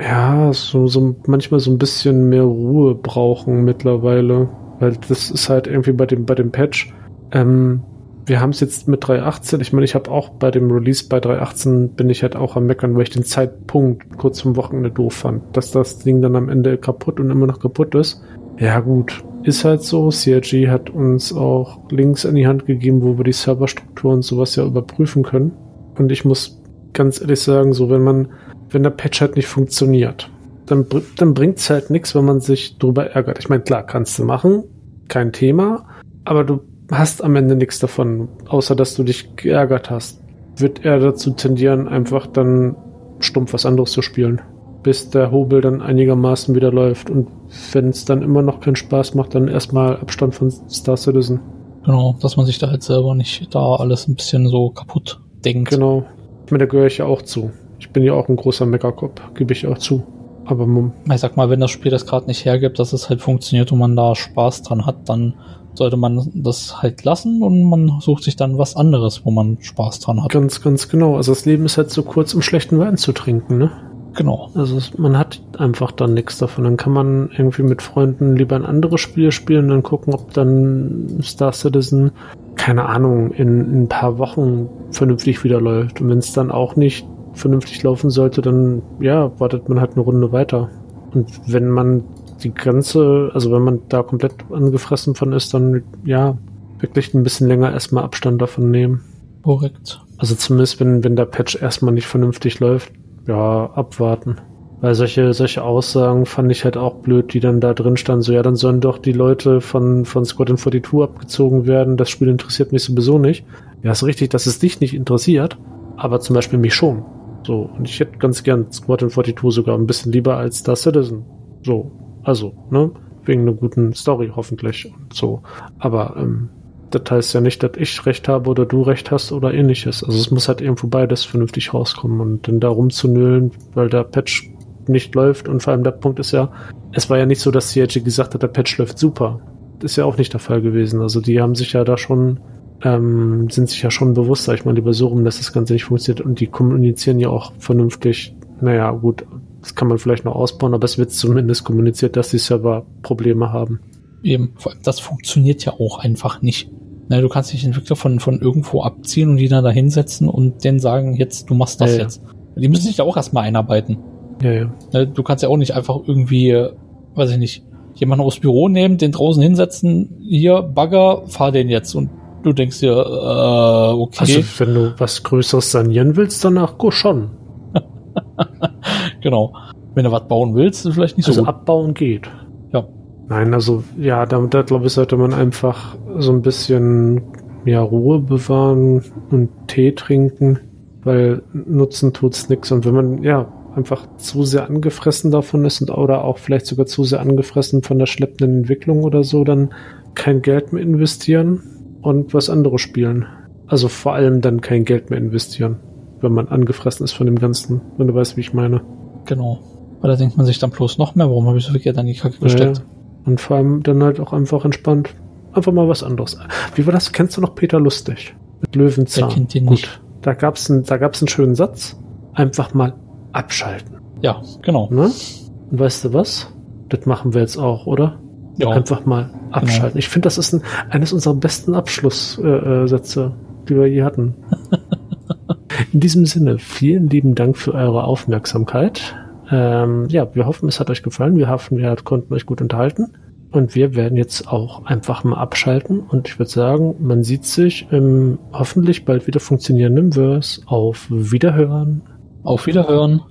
ja so, so manchmal so ein bisschen mehr Ruhe brauchen mittlerweile. Weil das ist halt irgendwie bei dem, bei dem Patch. Ähm, wir haben es jetzt mit 3.18. Ich meine, ich habe auch bei dem Release bei 3.18 bin ich halt auch am Meckern, weil ich den Zeitpunkt kurz vom Wochenende doof fand. Dass das Ding dann am Ende kaputt und immer noch kaputt ist. Ja, gut. Ist halt so. CRG hat uns auch Links in die Hand gegeben, wo wir die Serverstruktur und sowas ja überprüfen können. Und ich muss ganz ehrlich sagen, so wenn man, wenn der Patch halt nicht funktioniert, dann, dann bringt es halt nichts, wenn man sich drüber ärgert. Ich meine, klar, kannst du machen, kein Thema, aber du hast am Ende nichts davon, außer dass du dich geärgert hast. Wird er dazu tendieren, einfach dann stumpf was anderes zu spielen, bis der Hobel dann einigermaßen wieder läuft. Und wenn es dann immer noch keinen Spaß macht, dann erstmal Abstand von Star Citizen. Genau, dass man sich da halt selber nicht da alles ein bisschen so kaputt denkt. Genau. Ich meine, da gehöre ich ja auch zu. Ich bin ja auch ein großer Meckerkopf, gebe ich auch zu. Aber ich sag mal, wenn das Spiel das gerade nicht hergibt, dass es halt funktioniert und man da Spaß dran hat, dann sollte man das halt lassen und man sucht sich dann was anderes, wo man Spaß dran hat. Ganz, ganz genau. Also das Leben ist halt so kurz, um schlechten Wein zu trinken, ne? Genau. Also man hat einfach dann nichts davon. Dann kann man irgendwie mit Freunden lieber ein anderes Spiel spielen und dann gucken, ob dann Star Citizen, keine Ahnung, in, in ein paar Wochen vernünftig wieder läuft. Und wenn es dann auch nicht vernünftig laufen sollte, dann ja, wartet man halt eine Runde weiter. Und wenn man die ganze, also wenn man da komplett angefressen von ist, dann ja, wirklich ein bisschen länger erstmal Abstand davon nehmen. Korrekt. Also zumindest, wenn, wenn der Patch erstmal nicht vernünftig läuft, ja, abwarten. Weil solche, solche Aussagen fand ich halt auch blöd, die dann da drin standen. So, ja, dann sollen doch die Leute von, von Squadron 42 abgezogen werden. Das Spiel interessiert mich sowieso nicht. Ja, ist richtig, dass es dich nicht interessiert, aber zum Beispiel mich schon. So, und ich hätte ganz gern Squadron 42 sogar ein bisschen lieber als Star Citizen. So, also, ne? Wegen einer guten Story hoffentlich und so. Aber ähm, das heißt ja nicht, dass ich recht habe oder du recht hast oder ähnliches. Also es muss halt irgendwo beides vernünftig rauskommen und dann da rumzunölen, weil der Patch nicht läuft und vor allem der Punkt ist ja, es war ja nicht so, dass CIG gesagt hat, der Patch läuft super. Das ist ja auch nicht der Fall gewesen. Also die haben sich ja da schon, ähm, sind sich ja schon bewusst, sag ich mal, lieber so rum, dass das Ganze nicht funktioniert und die kommunizieren ja auch vernünftig. Naja, gut, das kann man vielleicht noch ausbauen, aber es wird zumindest kommuniziert, dass die Server Probleme haben. Eben, das funktioniert ja auch einfach nicht. Na, du kannst dich Entwickler von, von irgendwo abziehen und die dann da hinsetzen und denen sagen, jetzt, du machst das ja, jetzt. Ja. Die müssen sich da auch erstmal einarbeiten. Ja, ja. Na, du kannst ja auch nicht einfach irgendwie, weiß ich nicht, jemanden aus Büro nehmen, den draußen hinsetzen, hier, Bagger, fahr den jetzt und du denkst dir, äh, okay. Also wenn du was Größeres sanieren willst, danach go schon. genau. Wenn du was bauen willst, ist vielleicht nicht also so gut. abbauen geht. Ja. Nein, also ja, damit da glaube ich, sollte man einfach so ein bisschen ja, Ruhe bewahren und Tee trinken, weil nutzen tut's nix. Und wenn man ja einfach zu sehr angefressen davon ist und oder auch vielleicht sogar zu sehr angefressen von der schleppenden Entwicklung oder so, dann kein Geld mehr investieren und was anderes spielen. Also vor allem dann kein Geld mehr investieren, wenn man angefressen ist von dem Ganzen, wenn du weißt, wie ich meine. Genau. Weil da denkt man sich dann bloß noch mehr, warum habe ich so viel Geld an die Kacke gesteckt? Ja, und vor allem dann halt auch einfach entspannt. Einfach mal was anderes. Wie war das? Kennst du noch Peter Lustig? Mit Löwenzahn. Wer kennt den Gut. nicht? Da gab's ein, da gab's einen schönen Satz. Einfach mal abschalten. Ja, genau. Ne? Und weißt du was? Das machen wir jetzt auch, oder? Ja, Einfach mal abschalten. Ich finde, das ist ein, eines unserer besten Abschlusssätze, äh, Sätze, die wir je hatten. In diesem Sinne, vielen lieben Dank für eure Aufmerksamkeit. Ähm, ja, wir hoffen, es hat euch gefallen. Wir hoffen, wir konnten euch gut unterhalten. Und wir werden jetzt auch einfach mal abschalten. Und ich würde sagen, man sieht sich im hoffentlich bald wieder funktionierenden Verse. Auf Wiederhören. auf Wiederhören.